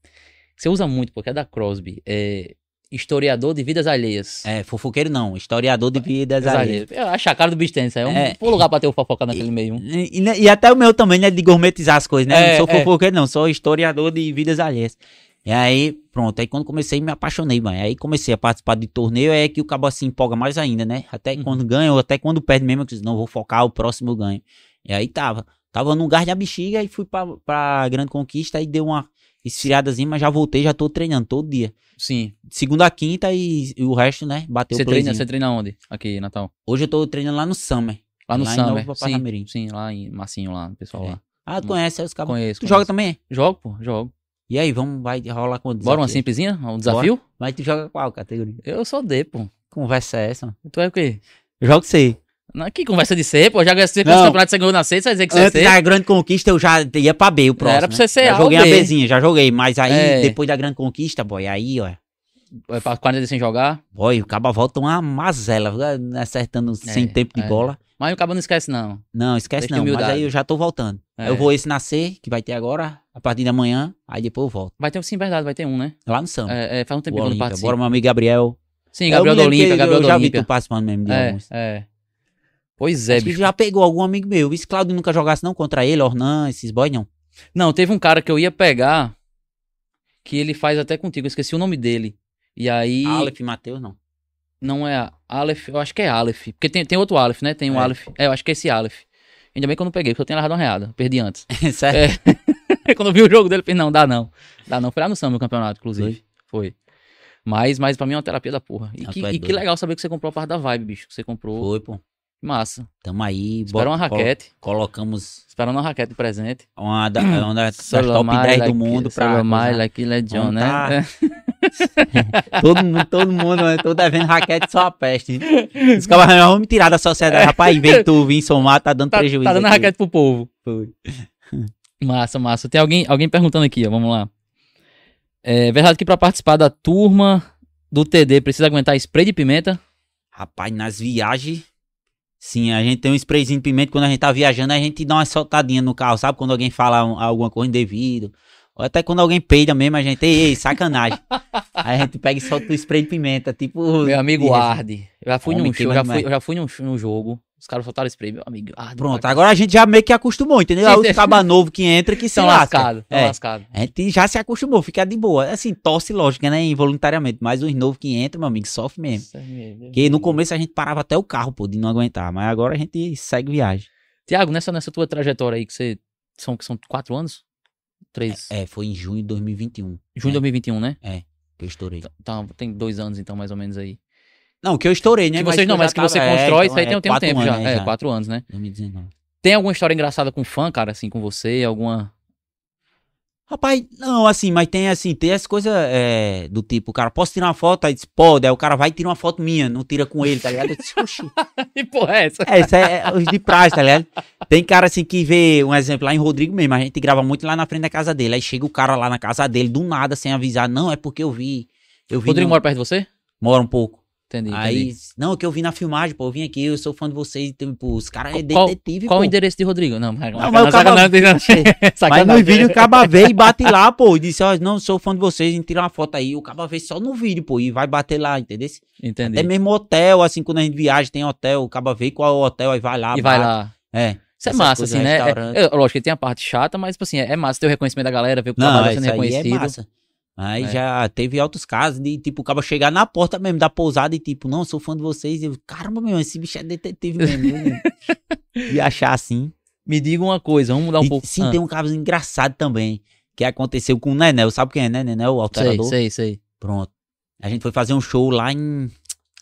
você usa muito, porque é da Crosby, é historiador de vidas alheias. É, fofoqueiro não, historiador de vidas Vidas alheias. alheias. Eu acho a cara do beach tennis, é um É. bom lugar pra ter o fofoca naquele meio. E, e- e até o meu também, né? De gourmetizar as coisas, né? É, não sou é. fofoqueiro, não, sou historiador de vidas alheias. E aí, pronto, aí quando comecei, me apaixonei, mano. Aí comecei a participar de torneio, é que o cabo se empolga mais ainda, né? Até Uhum. quando ganha, ou até quando perde mesmo, eu disse, não, vou focar, o próximo ganho. E aí tava. Tava no gás da bexiga e fui pra, pra Grande Conquista e deu uma esfriadazinha, mas já voltei, já tô treinando todo dia. Sim. Segunda a quinta e, e o resto, né? Bateu Você o treina, você treina onde? Aqui, Natal. Hoje eu tô treinando lá no Summer. Lá no Lá em Summer. Nova Sim, sim, lá em Massinho, lá, pessoal É. lá. Ah, tu conhece os cabos. Conheço. Tu joga conheço. também? Jogo, pô, jogo. E aí, vamos, vai rolar com o Bora uma desafio? simplesinha? Um desafio? Mas tu joga qual categoria? Eu sou D, pô. Conversa é essa? Tu é o quê? Eu jogo C. Não, que conversa de C, pô. Já ganhou C com Não. os campeonatos que você ganhou na você vai dizer que você é Antes C? da grande conquista, eu já ia pra B, o próximo. Era pra né? você ser Já A ou joguei a. Bzinha, já joguei. Mas aí, É. depois da grande conquista, boy, aí, ó. Vai pra 40 dias sem jogar. Boy, o cabo volta uma mazela, acertando sem tempo de é. bola. Mas o cabo não esquece, não. Não, esquece Deixa não. Mas aí eu já tô voltando. É. Eu vou esse nascer, que vai ter agora, a partir da manhã. Aí depois eu volto. Vai ter um, sim, verdade, vai ter um, né? Lá no samba. É, é, faz um tempo que eu não Olímpia. participo. Bora, meu amigo Gabriel. Sim, Eu Gabriel me da lembro que Olímpia, Gabriel Eu já vi Olímpia. tu participando mesmo de É, alguns. é. Pois é, Acho bicho. já pegou algum amigo meu. Esse Claudio nunca jogasse não contra ele, Ornan, esses boys não. Não, teve um cara que eu ia pegar que ele faz até contigo, eu esqueci o nome dele. E aí. Aleph Matheus, não. Não é Aleph, eu acho que é Aleph. Porque tem, tem outro Aleph, né? Tem um É. Aleph. É, eu acho que é esse Aleph. Ainda bem que eu não peguei, porque eu tinha largado uma reada. Perdi antes. Sério? Quando eu vi o jogo dele, eu pensei, não, dá não. Dá não. Foi lá no samba o campeonato, inclusive. Foi. Mas, mas pra mim é uma terapia da porra. E, que, é e que legal saber que você comprou a parte da vibe, bicho. Que você comprou. Foi, pô. Massa. Tamo aí. Espera uma colo- raquete. colocamos Esperando uma raquete de presente. uma, da, uma das top my 10 like- do mundo pra. Gozar. like Vamos né? tá. É. todo, mundo, todo mundo, né? Tô devendo raquete só a peste. Os caras vão me tirar da sociedade. Rapaz, que tu vir somar, tá dando Tá, prejuízo. tá dando aqui. raquete pro povo. Foi. Massa, massa. Tem alguém, alguém perguntando aqui, ó. Vamos lá. É verdade que pra participar da turma do TD precisa aguentar spray de pimenta? Rapaz, nas viagens. Sim, a gente tem um sprayzinho de pimenta. Quando a gente tá viajando, a gente dá uma soltadinha no carro, sabe? Quando alguém fala um- alguma coisa indevido. Ou até quando alguém peida mesmo, a gente, ei, ei, sacanagem. Aí a gente pega e solta o spray de pimenta, tipo. Meu amigo de- Arde. Eu já fui Homem, num show, já fui, eu já fui num, num jogo. Os caras soltaram spray, meu amigo. Arde Pronto, agora a gente já meio que acostumou, entendeu? Sim, os cabas novos que entra que São lasca. lascados, É. lascados. A gente já se acostumou, fica de boa. Assim, tosse, lógico, né? Involuntariamente. Mas os novos que entram, meu amigo, sofre mesmo. É. Porque no começo a gente parava até o carro, pô, de não aguentar. Mas agora a gente segue viagem. Tiago, nessa, nessa tua trajetória aí que você. São, que são quatro anos? Três. É, foi em junho de 2021 Junho de 2021, né? que eu estourei. Tá, tem dois anos então, mais ou menos aí. Não, que eu estourei, né? que vocês eu não, mas que você é, constrói, então, isso aí é, tem, tem um tempo já. né, É, quatro anos, né? 2019. Tem alguma história engraçada com fã, cara, assim, com você? Alguma. Rapaz, não, assim, mas tem assim, tem as coisas é, do tipo, o cara, posso tirar uma foto? Aí diz, pode, aí o cara vai e tira uma foto minha, não tira com ele, tá ligado? Eu disse, oxi. que porra é essa? É, isso é, é os de praxe, tá ligado? Tem cara assim que vê, um exemplo, lá em Rodrigo mesmo, a gente grava muito lá na frente da casa dele. Aí chega o cara lá na casa dele, do nada, sem avisar. Não, é porque eu vi. Eu vi. Rodrigo no- mora perto de você? mora um pouco. Entendi. Aí, entendi. não, que eu vi na filmagem, pô, eu vim aqui, eu sou fã de vocês. Tipo, os caras é detetive, Qual pô. o endereço de Rodrigo? Não, mas, Não, mas o cara- Mas no vídeo o caba veio e bate lá, pô. E disse, ó, não, sou fã de vocês, e tira uma foto aí. O caba veio só no vídeo, pô, e vai bater lá, entendeu? Entendi. Até mesmo hotel, assim, quando a gente viaja, tem hotel, o caba veio qual é o hotel, aí vai lá. e vai bate. lá. É. Isso é massa, assim, né? É, é, lógico que tem a parte chata, mas, tipo assim, é, é massa ter o reconhecimento da galera, ver o trabalho sendo é reconhecido. massa. Aí É. já teve altos casos de, tipo, o cara chegar na porta mesmo da pousada e, tipo, não, sou fã de vocês. E eu, caramba, meu, esse bicho é detetive mesmo. viu?" e achar assim. Me diga uma coisa, vamos mudar um E, pouco. sim, Ah, tem um caso engraçado também, que aconteceu com o Nenel. Sabe quem é, né? Nenel, o Sei, alterador? sei, sei. Pronto. A gente foi fazer um show lá em.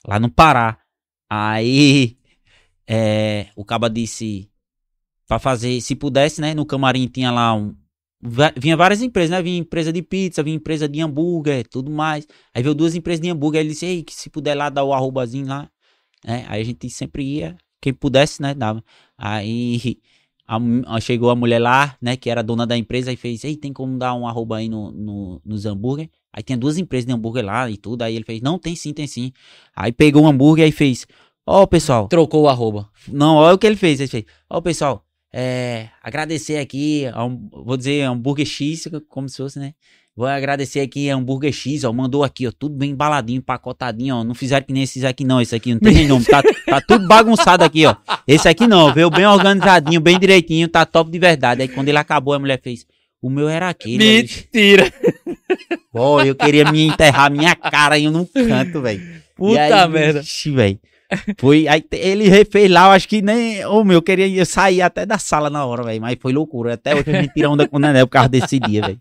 lá no Pará. Aí. É, o caba disse. Pra fazer, se pudesse, né? No camarim tinha lá um. Vinha várias empresas, né? Vinha empresa de pizza, vinha empresa de hambúrguer, tudo mais. Aí veio duas empresas de hambúrguer. Aí ele disse, ei, que se puder lá dar o arrobazinho lá. né? Aí a gente sempre ia. Quem pudesse, né? Dava. Aí. a a- chegou a mulher lá, né? Que era dona da empresa. E fez, ei, tem como dar um arroba aí no, no, nos hambúrguer? Aí tinha duas empresas de hambúrguer lá e tudo. Aí ele fez, não, tem sim, tem sim. Aí pegou o hambúrguer e fez, ó, pessoal. Trocou o arroba. Não, olha o que ele fez. Ele fez, ó, pessoal, é, agradecer aqui, vou dizer hambúrguer X, como se fosse, né? Vou agradecer aqui a hambúrguer X, ó, mandou aqui, ó, tudo bem embaladinho, empacotadinho, ó. Não fizeram que nem esses aqui não, esse aqui não tem nome, tá, tá tudo bagunçado aqui, ó. Esse aqui não, veio bem organizadinho, bem direitinho, tá top de verdade. Aí quando ele acabou, a mulher fez, o meu era aquele. Mentira! Pô, eu queria me enterrar minha cara aí num canto, velho. Puta aí, merda. Vixe, velho. Foi, aí ele refez lá, eu acho que nem. Ô, meu, eu queria eu sair até da sala na hora, velho. Mas foi loucura. Até hoje gente tira onda com o Nené por causa desse dia, velho.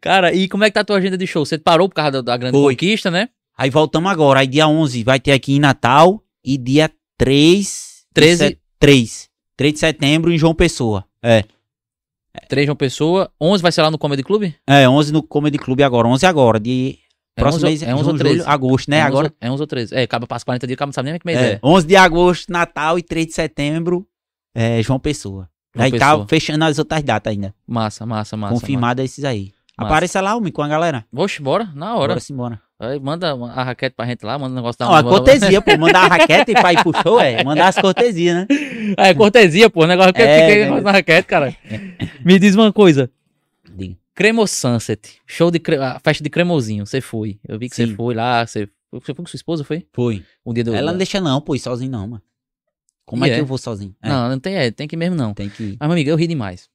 Cara, e como é que tá a tua agenda de show? Você parou por causa da, da grande Foi. conquista, né? Aí voltamos agora. Aí dia 11 vai ter aqui em Natal. E dia 3. 13. 3. 3 de setembro em João Pessoa. É. 3 João Pessoa. 11 vai ser lá no Comedy Club? É, 11 no Comedy Club agora, 11 agora, de É próximo 11 mês, é 11 ou junho, 13? julho, agosto, né? É 11 agora, ou- É 11 ou 13. É, acaba passa 40 dias, acaba não sabe nem que mês é, é. 11 de agosto, Natal e 3 de setembro, é, João Pessoa. João aí Pessoa. tá fechando as outras datas ainda, Massa, massa, massa. confirmado esses aí. Massa. Apareça lá, homem, com a galera. massa. Oxe, bora, na hora. Bora embora. Aí manda a raquete pra gente lá, manda um negócio da Não, a cortesia, pô, mandar a raquete pra ir pro show, é, mandar as cortesias, né? É, cortesia, pô. O negócio que eu É, né? na raquete, cara. Me diz uma coisa. Cremo Sunset. Show de cre... a festa de cremosinho. Você foi. Eu vi que você Sim. foi lá. Você... você foi com sua esposa, foi? Foi. Um dia do. Ela não deixa não, pô, ir sozinho não, mano. Como E é que é? eu vou sozinho? É, Não, não tem, é, tem que ir mesmo não. Tem que ir. Mas, meu amigo, eu ri demais.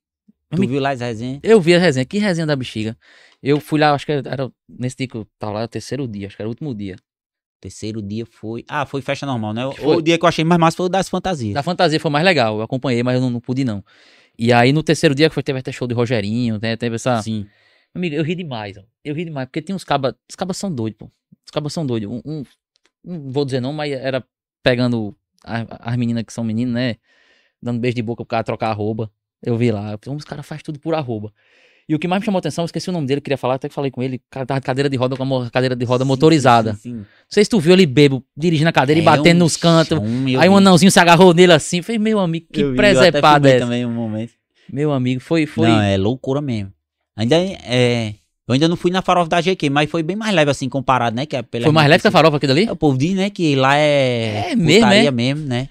Tu amigo- viu lá as resenhas? Eu vi a resenha. Que resenha da bexiga. Eu fui lá, acho que era nesse dia que eu tava lá, o terceiro dia. Acho que era o último dia. Terceiro dia foi. Ah, foi festa normal, né? Foi. O dia que eu achei mais massa foi o das fantasias. Da fantasia foi mais legal. Eu acompanhei, mas eu não, não pude não. E aí no terceiro dia que foi, teve até show de Rogerinho, né? Teve essa. Sim. Amigo, eu ri demais, ó. Eu ri demais, porque tem uns cabas. Os cabas são doidos, pô. Os cabas são doidos. Um, um- não vou dizer não, mas era pegando as meninas que são meninas, né? Dando beijo de boca pro cara trocar arroba. Eu vi lá. Os caras fazem tudo por arroba. E o que mais me chamou a atenção, eu esqueci o nome dele, eu queria falar, até que falei com ele, cara tava de cadeira de roda com a mo- cadeira de roda Sim, motorizada. sim, sim. Não sei se tu viu ele bebo, dirigindo a cadeira e É batendo um nos cantos. chão, Aí um anãozinho se agarrou nele assim. Falei, meu amigo, que Eu vi, eu até presepada é essa? também um momento. Meu amigo, foi, foi. Não, é loucura mesmo. Ainda é. Eu ainda não fui na farofa da GQ, mas foi bem mais leve assim comparado, né? Que é pela foi mais leve que a farofa aquilo ali? É, O povo diz, né, que lá é. É mesmo, é? mesmo, né?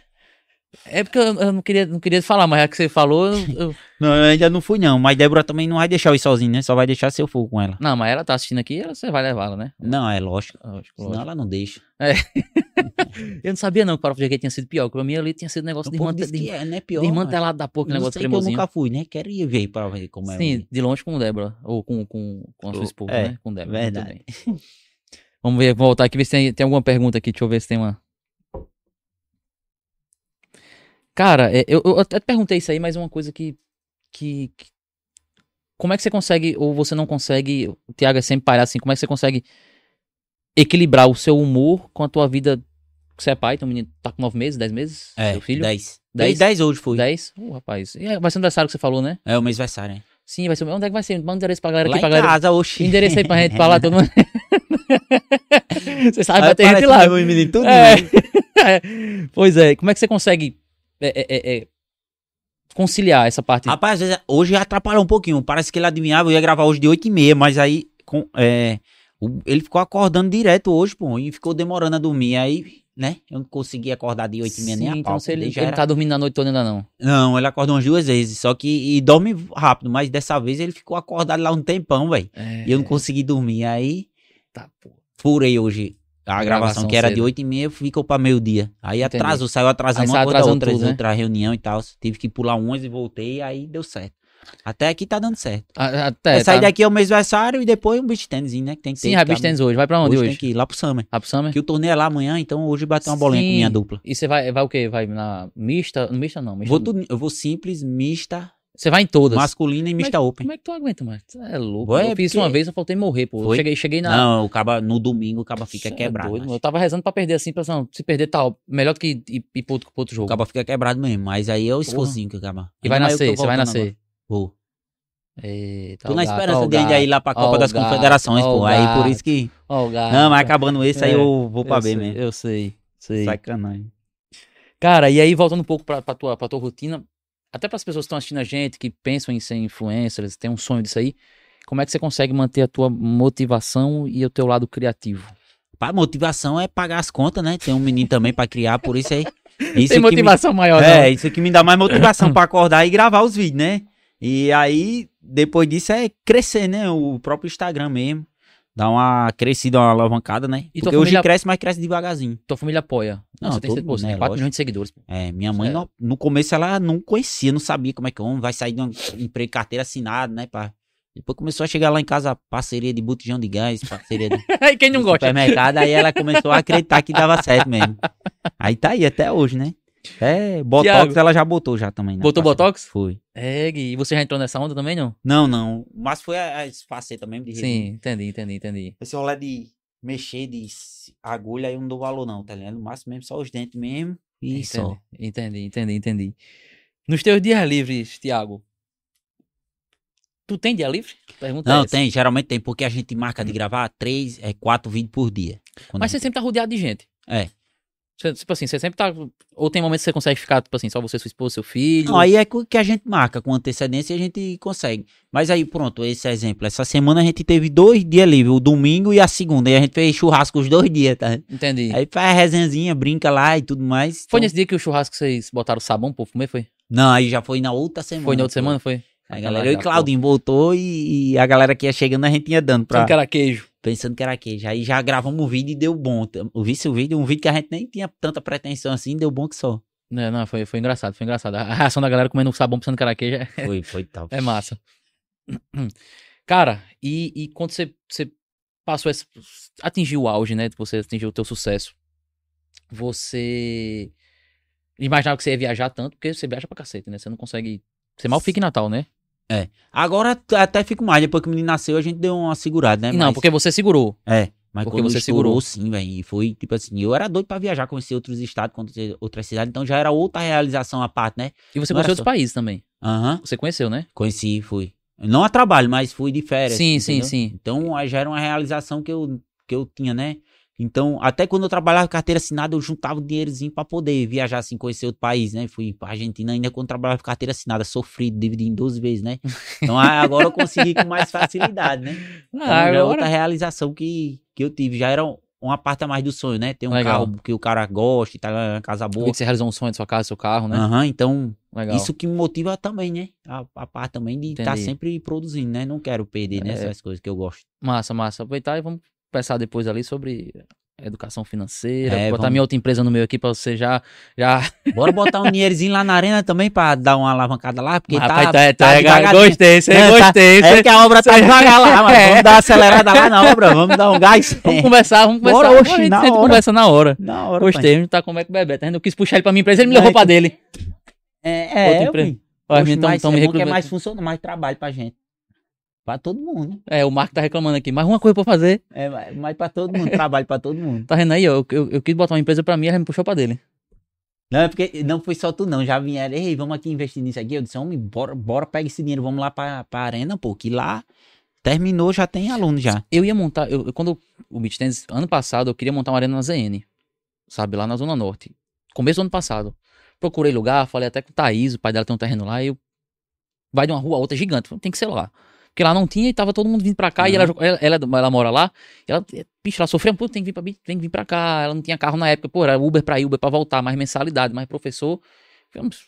É porque eu, eu não, queria, não queria falar, mas já que você falou, eu- Não, eu ainda não fui, não. Mas Débora também não vai deixar eu ir sozinho, né? Só vai deixar se eu for com ela. Não, mas ela tá assistindo aqui, ela, você vai levá-la, né? Não, é lógico. Lógico, Senão lógico. ela não deixa. Eu não sabia não que o GQ tinha sido pior. Pra mim ali tinha sido negócio de, que de, é, né? Pior. de mas mantelado da porra, Não negócio que eu cremosinho. nunca fui, né? Quero ir ver pra ver como é. Sim, de longe com Débora. Ou com, com, com a sua esposa, é, né? Com Débora. verdade. Vamos ver, voltar aqui, ver se tem, tem alguma pergunta aqui. Deixa eu ver se tem uma. Cara, é, eu, eu até perguntei isso aí, mas uma coisa que, que, que- Como é que você consegue, ou você não consegue, o Thiago é sempre palhaço assim, como é que você consegue equilibrar o seu humor com a tua vida? Você é pai, o menino tá com nove meses, dez meses? É, Seu filho? 10. Dez? 10? 10 hoje foi. Dez? Uh, rapaz. É- vai ser o aniversário que você falou, né? É o mês aniversário, né? Sim, vai ser. Onde é que vai ser? Manda um endereço pra galera Lá aqui, pra em galera. casa, oxi. Endereço aí pra gente falar todo mundo. Você sabe, vai ter gente lá. menino tudo. É. pois é, como é que você consegue é, é, é, é, conciliar essa parte? Rapaz, hoje atrapalhou um pouquinho. Parece que ele adivinhava, eu ia gravar hoje de 8 e meia, mas aí com, é, ele ficou acordando direto hoje, pô, e ficou demorando a dormir. Aí, né, eu não consegui acordar de 8 e meia nem a pau. então se ele, ele era- tá dormindo na noite toda ainda não. Não, ele acordou umas duas vezes, só que e dorme rápido, mas dessa vez ele ficou acordado lá um tempão, velho. E eu não consegui dormir. Aí tá, pô. furei hoje a, gravação, gravação que era cedo. de 8 e meia, ficou pra meio-dia. Aí Entendi. atrasou, saiu atrasando Aí uma coisa outra, tudo, né? outra reunião e tal. Tive que pular umas e voltei, aí deu certo. Até aqui tá dando certo. A- Até, É, sair tá. daqui é o mês aniversário e depois um beach tênis, né? Que tem que ter. Sim, a tá- Beach Tennis hoje. Vai pra onde hoje? hoje? tem que ir lá pro Summer. Lá pro Summer? Que o torneio é lá amanhã, então hoje bateu uma bolinha com minha Sim. dupla. E você vai, vai o quê? Vai na mista? No mista não, mista Vou tudo- eu vou simples, mista, Você vai em todas. masculina e mista open. Como é que tu aguenta, mano? É louco. Ué, eu fiz porque- uma vez, eu faltei morrer, pô. Eu Foi? Cheguei, cheguei na. Não, o caba, no domingo o caba fica Cê é quebrado. mas Eu tava rezando pra perder assim, pensando, se perder tá ó, melhor do que ir, ir pro outro, pro outro O jogo. caba fica quebrado mesmo, mas aí é o esforcinho que o caba. E vai que nascer, você vai nascer. Vou. Eita, Tô na o esperança o de ir lá pra Copa o das Confederações, pô. o Aí por isso que. o gato. Não, mas acabando esse, aí É, eu vou pra eu B sei, mesmo. Eu sei, sei. Sacanagem. Cara, e aí voltando um pouco pra, pra, tua, pra tua rotina, até pras pessoas que estão assistindo a gente, que pensam em ser influencers, tem um sonho disso aí, como é que você consegue manter a tua motivação e o teu lado criativo? Pá, motivação é pagar as contas, né? Tem um menino também pra criar, por isso aí. Isso tem que me- motivação maior, É, não. isso que me dá mais motivação pra acordar e gravar os vídeos, né? E aí, depois disso, é crescer, né? O próprio Instagram mesmo. Dar uma crescida, uma alavancada, né? E Porque hoje família- cresce, mas cresce devagarzinho. Tua família apoia. Não, você tem, todo você né? tem 4 Lógico. milhões de seguidores. É, minha mãe, no, no começo, ela não conhecia, não sabia como é que é, vai sair de um emprego carteira assinada, né, pá? Depois começou a chegar lá em casa, parceria de botijão de gás, parceria de Aí quem não gosta? supermercado, aí ela começou a acreditar que dava certo mesmo. Aí tá aí até hoje, né? É, Botox Thiago. ela já botou já também. né, Botou? Botox? Foi. É, Gui, e você já entrou nessa onda também, não? Não, não. Mas foi a, a faceta mesmo de Sim, entendi, entendi, entendi. Esse rolê de mexer de agulha aí eu não dou valor, não, tá ligado? No máximo mesmo só os dentes mesmo. E só. Entendi, entendi, entendi, entendi. Nos teus dias livres, Thiago, Tu tem dia livre? Pergunta Não, tem, geralmente tem, porque a gente marca de gravar três, é, quatro vídeos por dia. Mas você sempre tá rodeado de gente. É. Você, tipo assim, você sempre tá. Ou tem momentos que você consegue ficar, tipo assim, só você, sua esposa, seu filho. Não, aí é que a gente marca com antecedência e a gente consegue. Mas aí, pronto, esse exemplo. Essa semana a gente teve dois dias livres, o domingo e a segunda. E a gente fez churrasco os dois dias, tá? Entendi. Aí faz a resenzinha, brinca lá e tudo mais. Foi Então- nesse dia que o churrasco vocês botaram sabão pro comer, foi? Não, aí já foi na outra semana. Foi na outra pô. semana, foi? A galera, eu e Claudinho voltou e, e a galera que ia chegando a gente ia dando pra. Pensando que era queijo. Pensando que era queijo. Aí já gravamos o vídeo e deu bom. O vice o vídeo, um vídeo que a gente nem tinha tanta pretensão assim, deu bom que só. Não, não, foi, foi engraçado, foi engraçado. A reação da galera comendo sabão pensando que era queijo é, Foi, foi tal. é massa. Cara, e, e quando você, você passou esse. atingiu o auge, né? Você atingiu o teu sucesso. Você imaginava que você ia viajar tanto, porque você viaja pra cacete, né? Você não consegue. Você mal fica em Natal, né? Agora t- até fico mais. Depois que o menino nasceu, a gente deu uma segurada, né? não, Mas- porque você segurou. É. Mas porque quando você estourou, segurou. sim, velho. E foi, tipo assim, eu era doido pra viajar, conhecer outros estados, conhecer outras cidades. Então já era outra realização à parte, né? E você Não conheceu outros só. países também. Aham. Você conheceu, né? Conheci, fui. Não a trabalho, mas fui de férias. Sim, sim, entendeu? sim. Então aí já era uma realização que eu, que eu tinha, né? Então, até quando eu trabalhava com carteira assinada, eu juntava um dinheirozinho pra poder viajar, assim, conhecer outro país, né? Fui pra Argentina ainda quando trabalhava com carteira assinada, sofrido, dividi em 12 vezes, né? Então agora eu consegui com mais facilidade, né? Então, já é outra realização que, que eu tive. Já era uma parte a mais do sonho, né? Ter um Legal. carro que o cara gosta e tá uma casa boa. que você realizou um sonho da sua casa, seu carro, né? Aham, então Legal. isso que me motiva também, né? A, a parte também de estar Entendi. sempre produzindo, né? Não quero perder, né? É. Essas coisas que eu gosto. Massa, massa. Aproveitar e vamos conversar depois ali sobre educação financeira. É, botar vamos. minha outra empresa no meio aqui pra você já. já... Bora botar um dinheirozinho lá na arena também pra dar uma alavancada lá, porque Rapaz, tá, tá, tá, tá, devagarinho. gostei, você É, tá- gostei. É cê- que a obra tá devagar lá, mas É. vamos dar uma acelerada lá na obra, vamos dar um gás. Vamos conversar, vamos conversar. Bora, Oxe, oxi, a gente, na hora. conversa na hora. Na hora, Gostei, a gente tá como é que. Tá vendo? Eu quis puxar ele pra minha empresa, ele me levou Não, pra é que- dele. É, Outra é, empresa. Oxe, mas tão é é mais funciona, mais trabalho pra gente. Pra todo mundo. É, o Marco tá reclamando aqui. Mais uma coisa pra fazer. É, mais pra todo mundo, trabalho pra todo mundo. Tá vendo aí, ó? Eu, eu, eu quis botar uma empresa pra mim, ele me puxou pra dele. Não, é porque não foi só tu não, já vieram, ei, vamos aqui investir nisso aqui. Eu disse, homem, bora, bora pegar esse dinheiro, vamos lá pra, pra arena, pô, que lá terminou, já tem aluno já. Eu ia montar, eu, quando o Beach Tennis, ano passado, eu queria montar uma arena na ZN, sabe, lá na Zona Norte. Começo do ano passado. Procurei lugar, falei até com o Thaís, o pai dela tem um terreno lá, e eu. Vai de uma rua a outra gigante, falei, tem que ser lá. Porque lá não tinha e tava todo mundo vindo pra cá, e ela, ela, ela, ela mora lá, e ela, bicho, ela sofreu, pô, tem que vir pra, tem que vir pra cá, ela não tinha carro na época, pô, era Uber pra ir, Uber pra voltar, mais mensalidade, mais professor.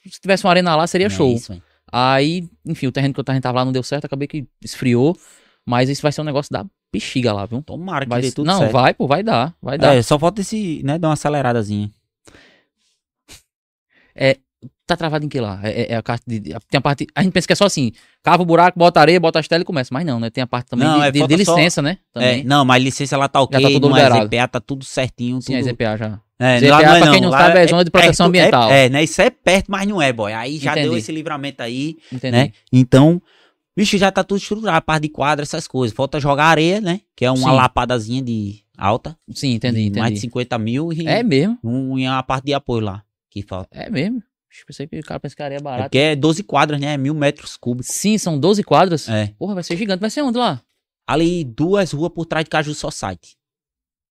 Se tivesse uma arena lá, seria Não é show. isso, velho. Aí, enfim, o terreno que eu tava lá não deu certo, acabei que esfriou. Mas isso vai ser um negócio da bexiga lá, viu? Tomara que Vai, dê tudo não, certo. vai, pô, vai dar, vai dar. É, só falta esse, né, dar uma aceleradazinha. Tá travado em que lá? É, é- é a parte de, tem a parte, a gente pensa que é só assim, cava o buraco, bota areia, bota as telas e começa. Mas não, né? Tem a parte também Não, de, é, de- de só- licença, né? É, Também. não, mas licença lá tá ok, tá tudo não é. ZPA, tá tudo certinho, Sim, a tudo... ZPA já. É, ZPA, lá não é pra não, quem não lá sabe, é zona de proteção perto- ambiental. É, né, isso é perto, mas não é, boy. Aí já deu Entendi. esse livramento aí, Entendi. né? Então, bicho, já tá tudo estruturado, a parte de quadra, essas coisas. Falta jogar areia, né? Que é uma Sim. lapadazinha de alta. Sim, entendi, de Mais de entendi. 50 mil e, É mesmo, um, e a parte de apoio lá, que falta. é mesmo. Pensei que o cara pensa que a areia é É barata. porque é 12 quadras, né? É mil metros cúbicos. Sim, são 12 quadras. É. Porra, vai ser gigante. Vai ser onde lá? Ali, duas ruas por trás de Caju Society.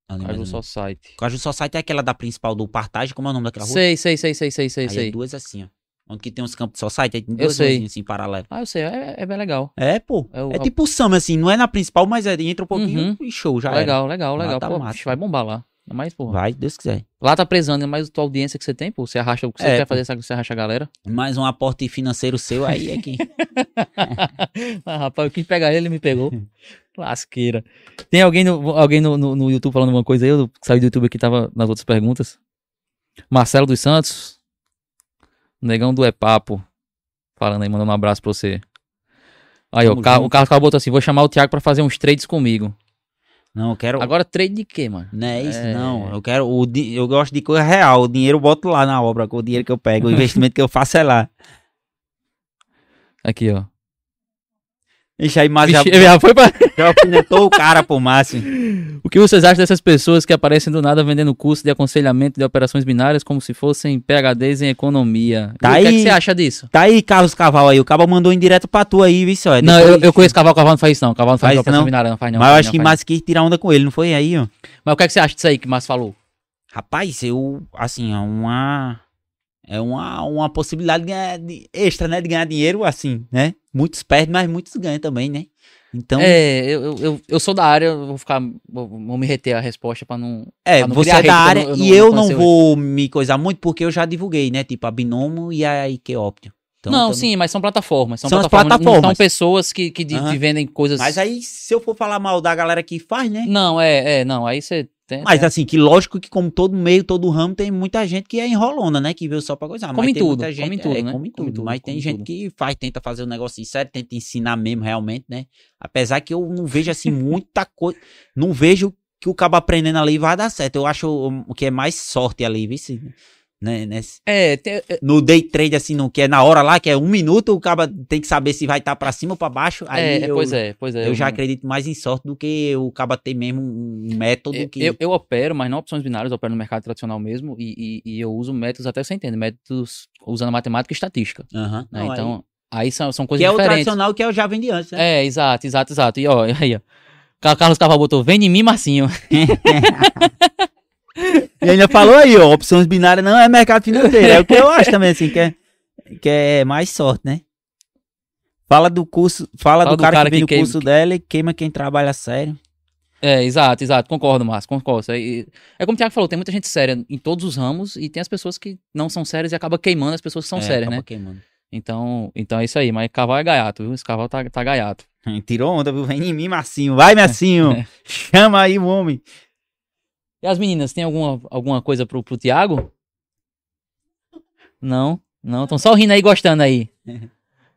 Ali, Caju. Society. Caju Society é aquela da principal do Partage, como é o nome daquela rua? Sei, sei, sei, sei, sei, sei, Aí sei. é duas assim, ó. Onde que tem uns campos de Society, aí tem Eu duas sei. assim, paralelas. Ah, eu sei, é, é bem legal. É, pô. É o- É tipo o Sam, assim, não é na principal, mas é, entra um pouquinho Uhum. e show, já legal, legal, Lá legal. tá Pô, bicho, vai bombar lá. Era. porra. Vai, Deus quiser. Lá tá prezando, mas a tua audiência que você tem, pô, você arracha o que você É, quer fazer, sabe que você arracha a galera. Mais um aporte financeiro seu aí é que... ah, rapaz, eu quis pegar ele, ele me pegou. Lasqueira. Tem alguém no, alguém no, no, no YouTube falando alguma coisa aí? Eu saí do YouTube aqui, tava nas outras perguntas. Marcelo dos Santos. Negão do É Papo. Falando aí, mandando um abraço pra você. Aí, ó, o Carlos, junto. o Carlos botou assim: vou chamar o Thiago pra fazer uns trades comigo. Não, eu quero... Agora, trade de quê, mano? Não é isso, É. não. Eu quero... O di... Eu gosto de coisa real. O dinheiro eu boto lá na obra, com o dinheiro que eu pego. O investimento que eu faço é lá. Aqui, ó. Deixa aí, mas já, já foi pra... já alfinetou o cara, pô, Márcio. O que vocês acham dessas pessoas que aparecem do nada vendendo curso de aconselhamento de operações binárias como se fossem PHDs em economia? Tá E o que, é que aí. você acha disso? Tá aí, Carlos Caval aí. O cara mandou indireto pra tu aí, viu só? Não, eu, Depois- eu conheço Cavalo, Cavalo não faz isso não. Cavalo não faz, Faz operação não? binária, não faz não. Mas eu acho não, que mais quis tirar onda com ele, não foi aí, ó? Mas o que, é que você acha disso aí que o Márcio falou? Rapaz, eu, assim, é uma. É uma, uma possibilidade de ganhar, de- extra, né? De ganhar dinheiro, assim, né? Muitos perdem, mas muitos ganham também, né? Então, é, É, eu, eu, eu, sou da área, vou ficar. Vou, vou me reter a resposta pra não. pra não você é da área eu não- e eu não vou me coisar muito porque eu já divulguei, né? Tipo, a Binomo e a Ikeoptio. Então, não, também- sim, mas são plataformas. São, São as plataformas. Não plataformas. são pessoas que, que, Aham. que vendem coisas. Mas aí, se eu for falar mal da galera que faz, né? Não, é, é, não. Aí você tem. Mas tem- assim, que lógico que como todo meio, todo ramo, tem muita gente que é enrolona, né? Que veio só pra coisar. Come mas tem tudo, muita gente, come tudo, é, né? Come Come tudo. tudo, Mas tem come gente tudo. que faz, tenta fazer um negócio sério, tenta ensinar mesmo realmente, né? Apesar que eu não vejo assim muita coisa. Não vejo que o cabo aprendendo ali vai dar certo. Eu acho o que é mais sorte ali, viu? Né, nesse- É, tem- é, no day trade, assim, no, que é na hora lá, que é um minuto, o cara tem que saber se vai estar pra cima ou pra baixo. Aí é, é, eu, pois é, pois é. eu já não- acredito mais em sorte do que o caba ter mesmo um método Eu, que. eu, eu opero, mas não opções binárias, eu opero no mercado tradicional mesmo, e, e, e eu uso métodos, até você entende, métodos usando matemática e estatística. Aham. né? Não, aí- Então, aí, são, são que coisas é o diferentes. tradicional que eu já vendi antes, né? É, exato, exato, exato. E ó, aí, ó. Ca- Carlos Caval botou, vem em mim, Marcinho. E ainda falou aí, ó, opções binárias não é mercado financeiro. É o que eu acho também, assim, que é, que é mais sorte, né? Fala do curso, fala, Fala do, do cara, cara que vem que no queima- curso dela e queima quem trabalha sério. É, exato, exato. Concordo, Márcio, concordo. E- É como o Thiago falou, tem muita gente séria em todos os ramos e tem as pessoas que não são sérias e acaba queimando as pessoas que são É, sérias, né? queimando. Então, então é isso aí. Mas cavalo é gaiato, viu? Esse cavalo tá, tá gaiato. Tirou onda, viu? Vem em mim, Marcinho. Vai, Marcinho. É. Chama aí o homem. E as meninas, tem alguma, alguma coisa pro, pro Thiago? Não, não. Estão só rindo aí, gostando aí.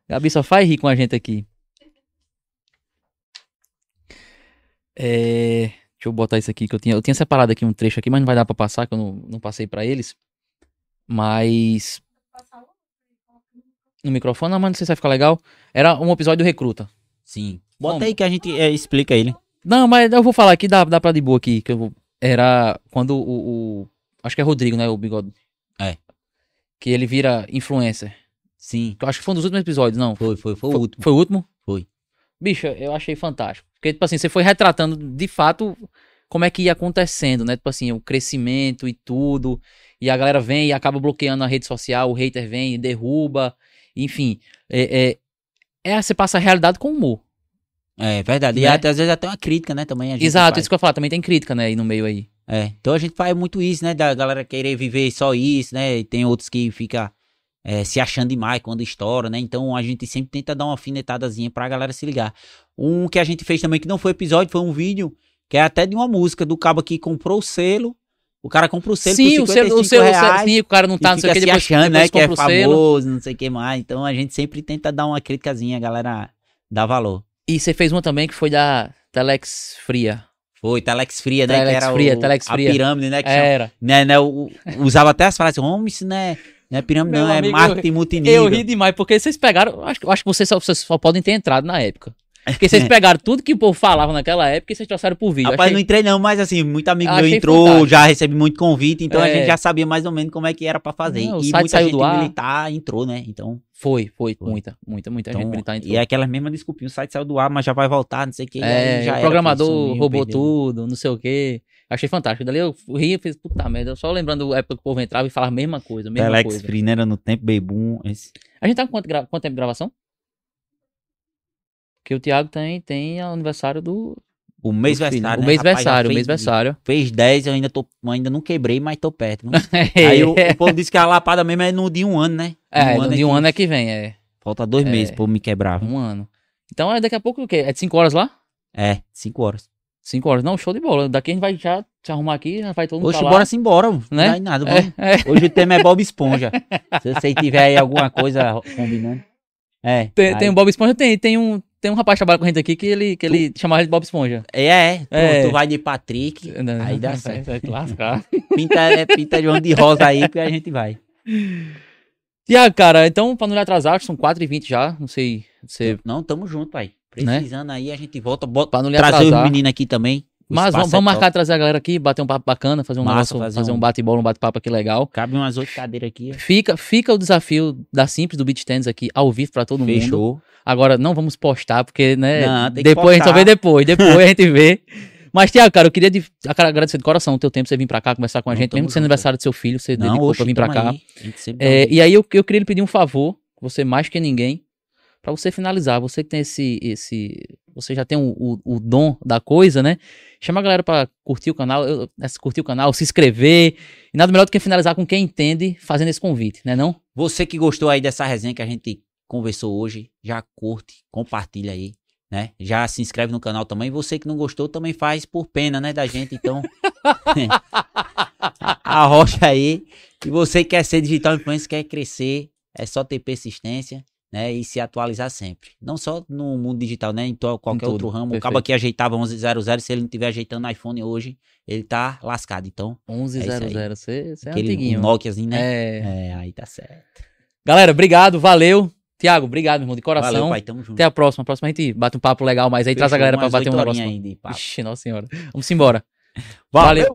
Gabi só faz rir com a gente aqui. É, deixa eu botar isso aqui que eu tinha. Eu tinha separado aqui um trecho aqui, mas não vai dar pra passar, que eu não, não passei pra eles. Mas. No microfone, não, mas não sei se vai ficar legal. Era um episódio do Recruta. Sim. Bota Como? aí que a gente é, explica ele. Não, mas eu vou falar aqui, dá, dá pra de boa aqui. Que eu vou... Era quando o, o- Acho que é Rodrigo, né? O bigode. É. Que ele vira influencer. Sim. Eu acho que foi um dos últimos episódios, não. Foi, foi, foi o Foi, último. foi o último? Foi. Bicho, eu achei fantástico. Porque, tipo assim, você foi retratando de fato como é que ia acontecendo, né? Tipo assim, o crescimento e tudo. E a galera vem e acaba bloqueando a rede social, o hater vem e derruba. Enfim, é, é, é você passa a realidade com humor. É verdade. E Né? até, às vezes até uma crítica, né? Também a gente Exato, faz. isso que eu falar. Também tem crítica, né? Aí no meio aí. É, então a gente faz muito isso, né? Da galera querer viver só isso, né? E tem outros que fica é, se achando demais quando estoura, né? Então a gente sempre tenta dar uma alfinetadazinha pra galera se ligar. Um que a gente fez também que não foi episódio, foi um vídeo que é até de uma música do cabo que comprou o selo. O cara comprou o selo sim, por o selo, o 55 selo, reais. sim, o cara não tá, não sei o que, se depois, achando, depois né? Que é compra famoso, não sei o que mais. Então a gente sempre tenta dar uma criticazinha, a galera dá valor. E você fez uma também que foi da Telex Fria. Foi, Telex Fria, né? Telex que era Fria, o, Telex a Fria. pirâmide, né? Que chama- Era. né, né, o- usava até as frases, homem, isso não é, não é pirâmide, Meu não, é amigo, marketing multinível. Eu ri demais, porque vocês pegaram. eu Acho, acho que vocês só, vocês só podem ter entrado na época. Porque vocês pegaram tudo que o povo falava naquela época e vocês trouxeram por vídeo. Rapaz, Achei- não entrei não, mas assim, muito amigo Eu meu entrou, fantástico. já recebi muito convite, então a É. gente já sabia mais ou menos como é que era pra fazer. Não, e muita saiu gente do ar. militar entrou, né? Então, Foi, foi, Foi. muita, muita, muita então gente militar entrou. e é aquela mesma desculpinha, o site saiu do ar, mas já vai voltar, não sei o que. É, já o programador roubou perdeu. tudo, não sei o quê. Achei fantástico. Dali eu ri e fiz, puta merda. Só lembrando da época que o povo entrava e falava a mesma coisa, a mesma Telex coisa. Free, né? Era no tempo, Bebum. esse- A gente tá com quanto, quanto tempo de gravação? Porque o Thiago tem, tem aniversário do. O mês filho, né? versário, O né? mês versário, o fez- mês versário. Fez 10, eu ainda, tô, ainda não quebrei, mas tô perto. viu? Aí o, o povo disse que a lapada mesmo é no de um ano, né? É, um ano de um que- ano é que vem, é. Falta dois É. meses pra eu me quebrar. Um ano. Então é daqui a pouco o quê? É de 5 horas lá? É, cinco horas. 5 horas. Não, show de bola. Daqui a gente vai já se arrumar aqui, já vai todo mundo Oxe, lá. bora se embora, né? Né? Não dá em nada. É, é. Hoje o tema é Bob Esponja. Se você tiver aí alguma coisa combinando. É. Tem, aí- tem o Bob Esponja, tem, tem um, tem um rapaz que trabalha com a gente aqui que ele, que ele chamava ele de Bob Esponja. É, é. Tu, É. tu vai de Patrick, aí dá certo. Vai lascar. Pinta, é, pinta de onde de rosa aí que a gente vai. Tiago, cara, então, pra não lhe atrasar, acho que são 4h20 já. Não sei. Você... Não, tamo junto, pai. Precisando aí, a gente volta. Bota, Pra não lhe trazer atrasar. os meninos aqui também. Mas vamos, é vamos marcar, trazer a galera aqui, bater um papo bacana, fazer um Massa, negócio, fazer fazer, um- um bate-bola, um bate-papo aqui legal. Cabe umas oito cadeiras aqui. Fica, fica o desafio da Simples do Beach Tennis aqui ao vivo pra todo mundo. Fechou. Agora, não vamos postar, porque, né? Não, que depois a gente só vê depois. Depois a gente vê. Mas, Tiago, cara, eu queria de- agradecer de coração o teu tempo, você vir pra cá conversar com a Não, gente, mesmo sendo junto, aniversário do seu filho, você Não, dedicou oxe, pra vir pra cá. aí. Sempre É, e aí eu, eu queria lhe pedir um favor, você mais que ninguém, pra você finalizar. Você que tem esse. esse você já tem o, o, o dom da coisa, né? Chama a galera pra curtir o canal, eu- curtir o canal, se inscrever. E nada melhor do que finalizar com quem entende fazendo esse convite, né? Não? Você que gostou aí dessa resenha que a gente conversou hoje, já curte, compartilha aí, né? Já se inscreve no canal também. Você que não gostou também faz por pena, né, da gente. Então, arrocha aí. E você que quer ser digital influencer, quer crescer, é só ter persistência, né? E se atualizar sempre. Não só no mundo digital, né? Em qualquer tudo, outro ramo. O perfeito. cabo aqui ajeitava 1100, se ele não estiver ajeitando iPhone hoje, ele tá lascado. Então, 1100, aí. você, é aquele antiguinho. Nokiazinho, né? É. É, aí tá certo. Galera, obrigado, valeu. Tiago, obrigado, meu irmão, de coração. Valeu, pai, tamo junto. Até a próxima. A próxima a gente bate um papo legal, mas aí traz a Fechou, galera pra bater um negócio. horinhas aí de papo. Ixi, nossa senhora. Vamos embora. Valeu.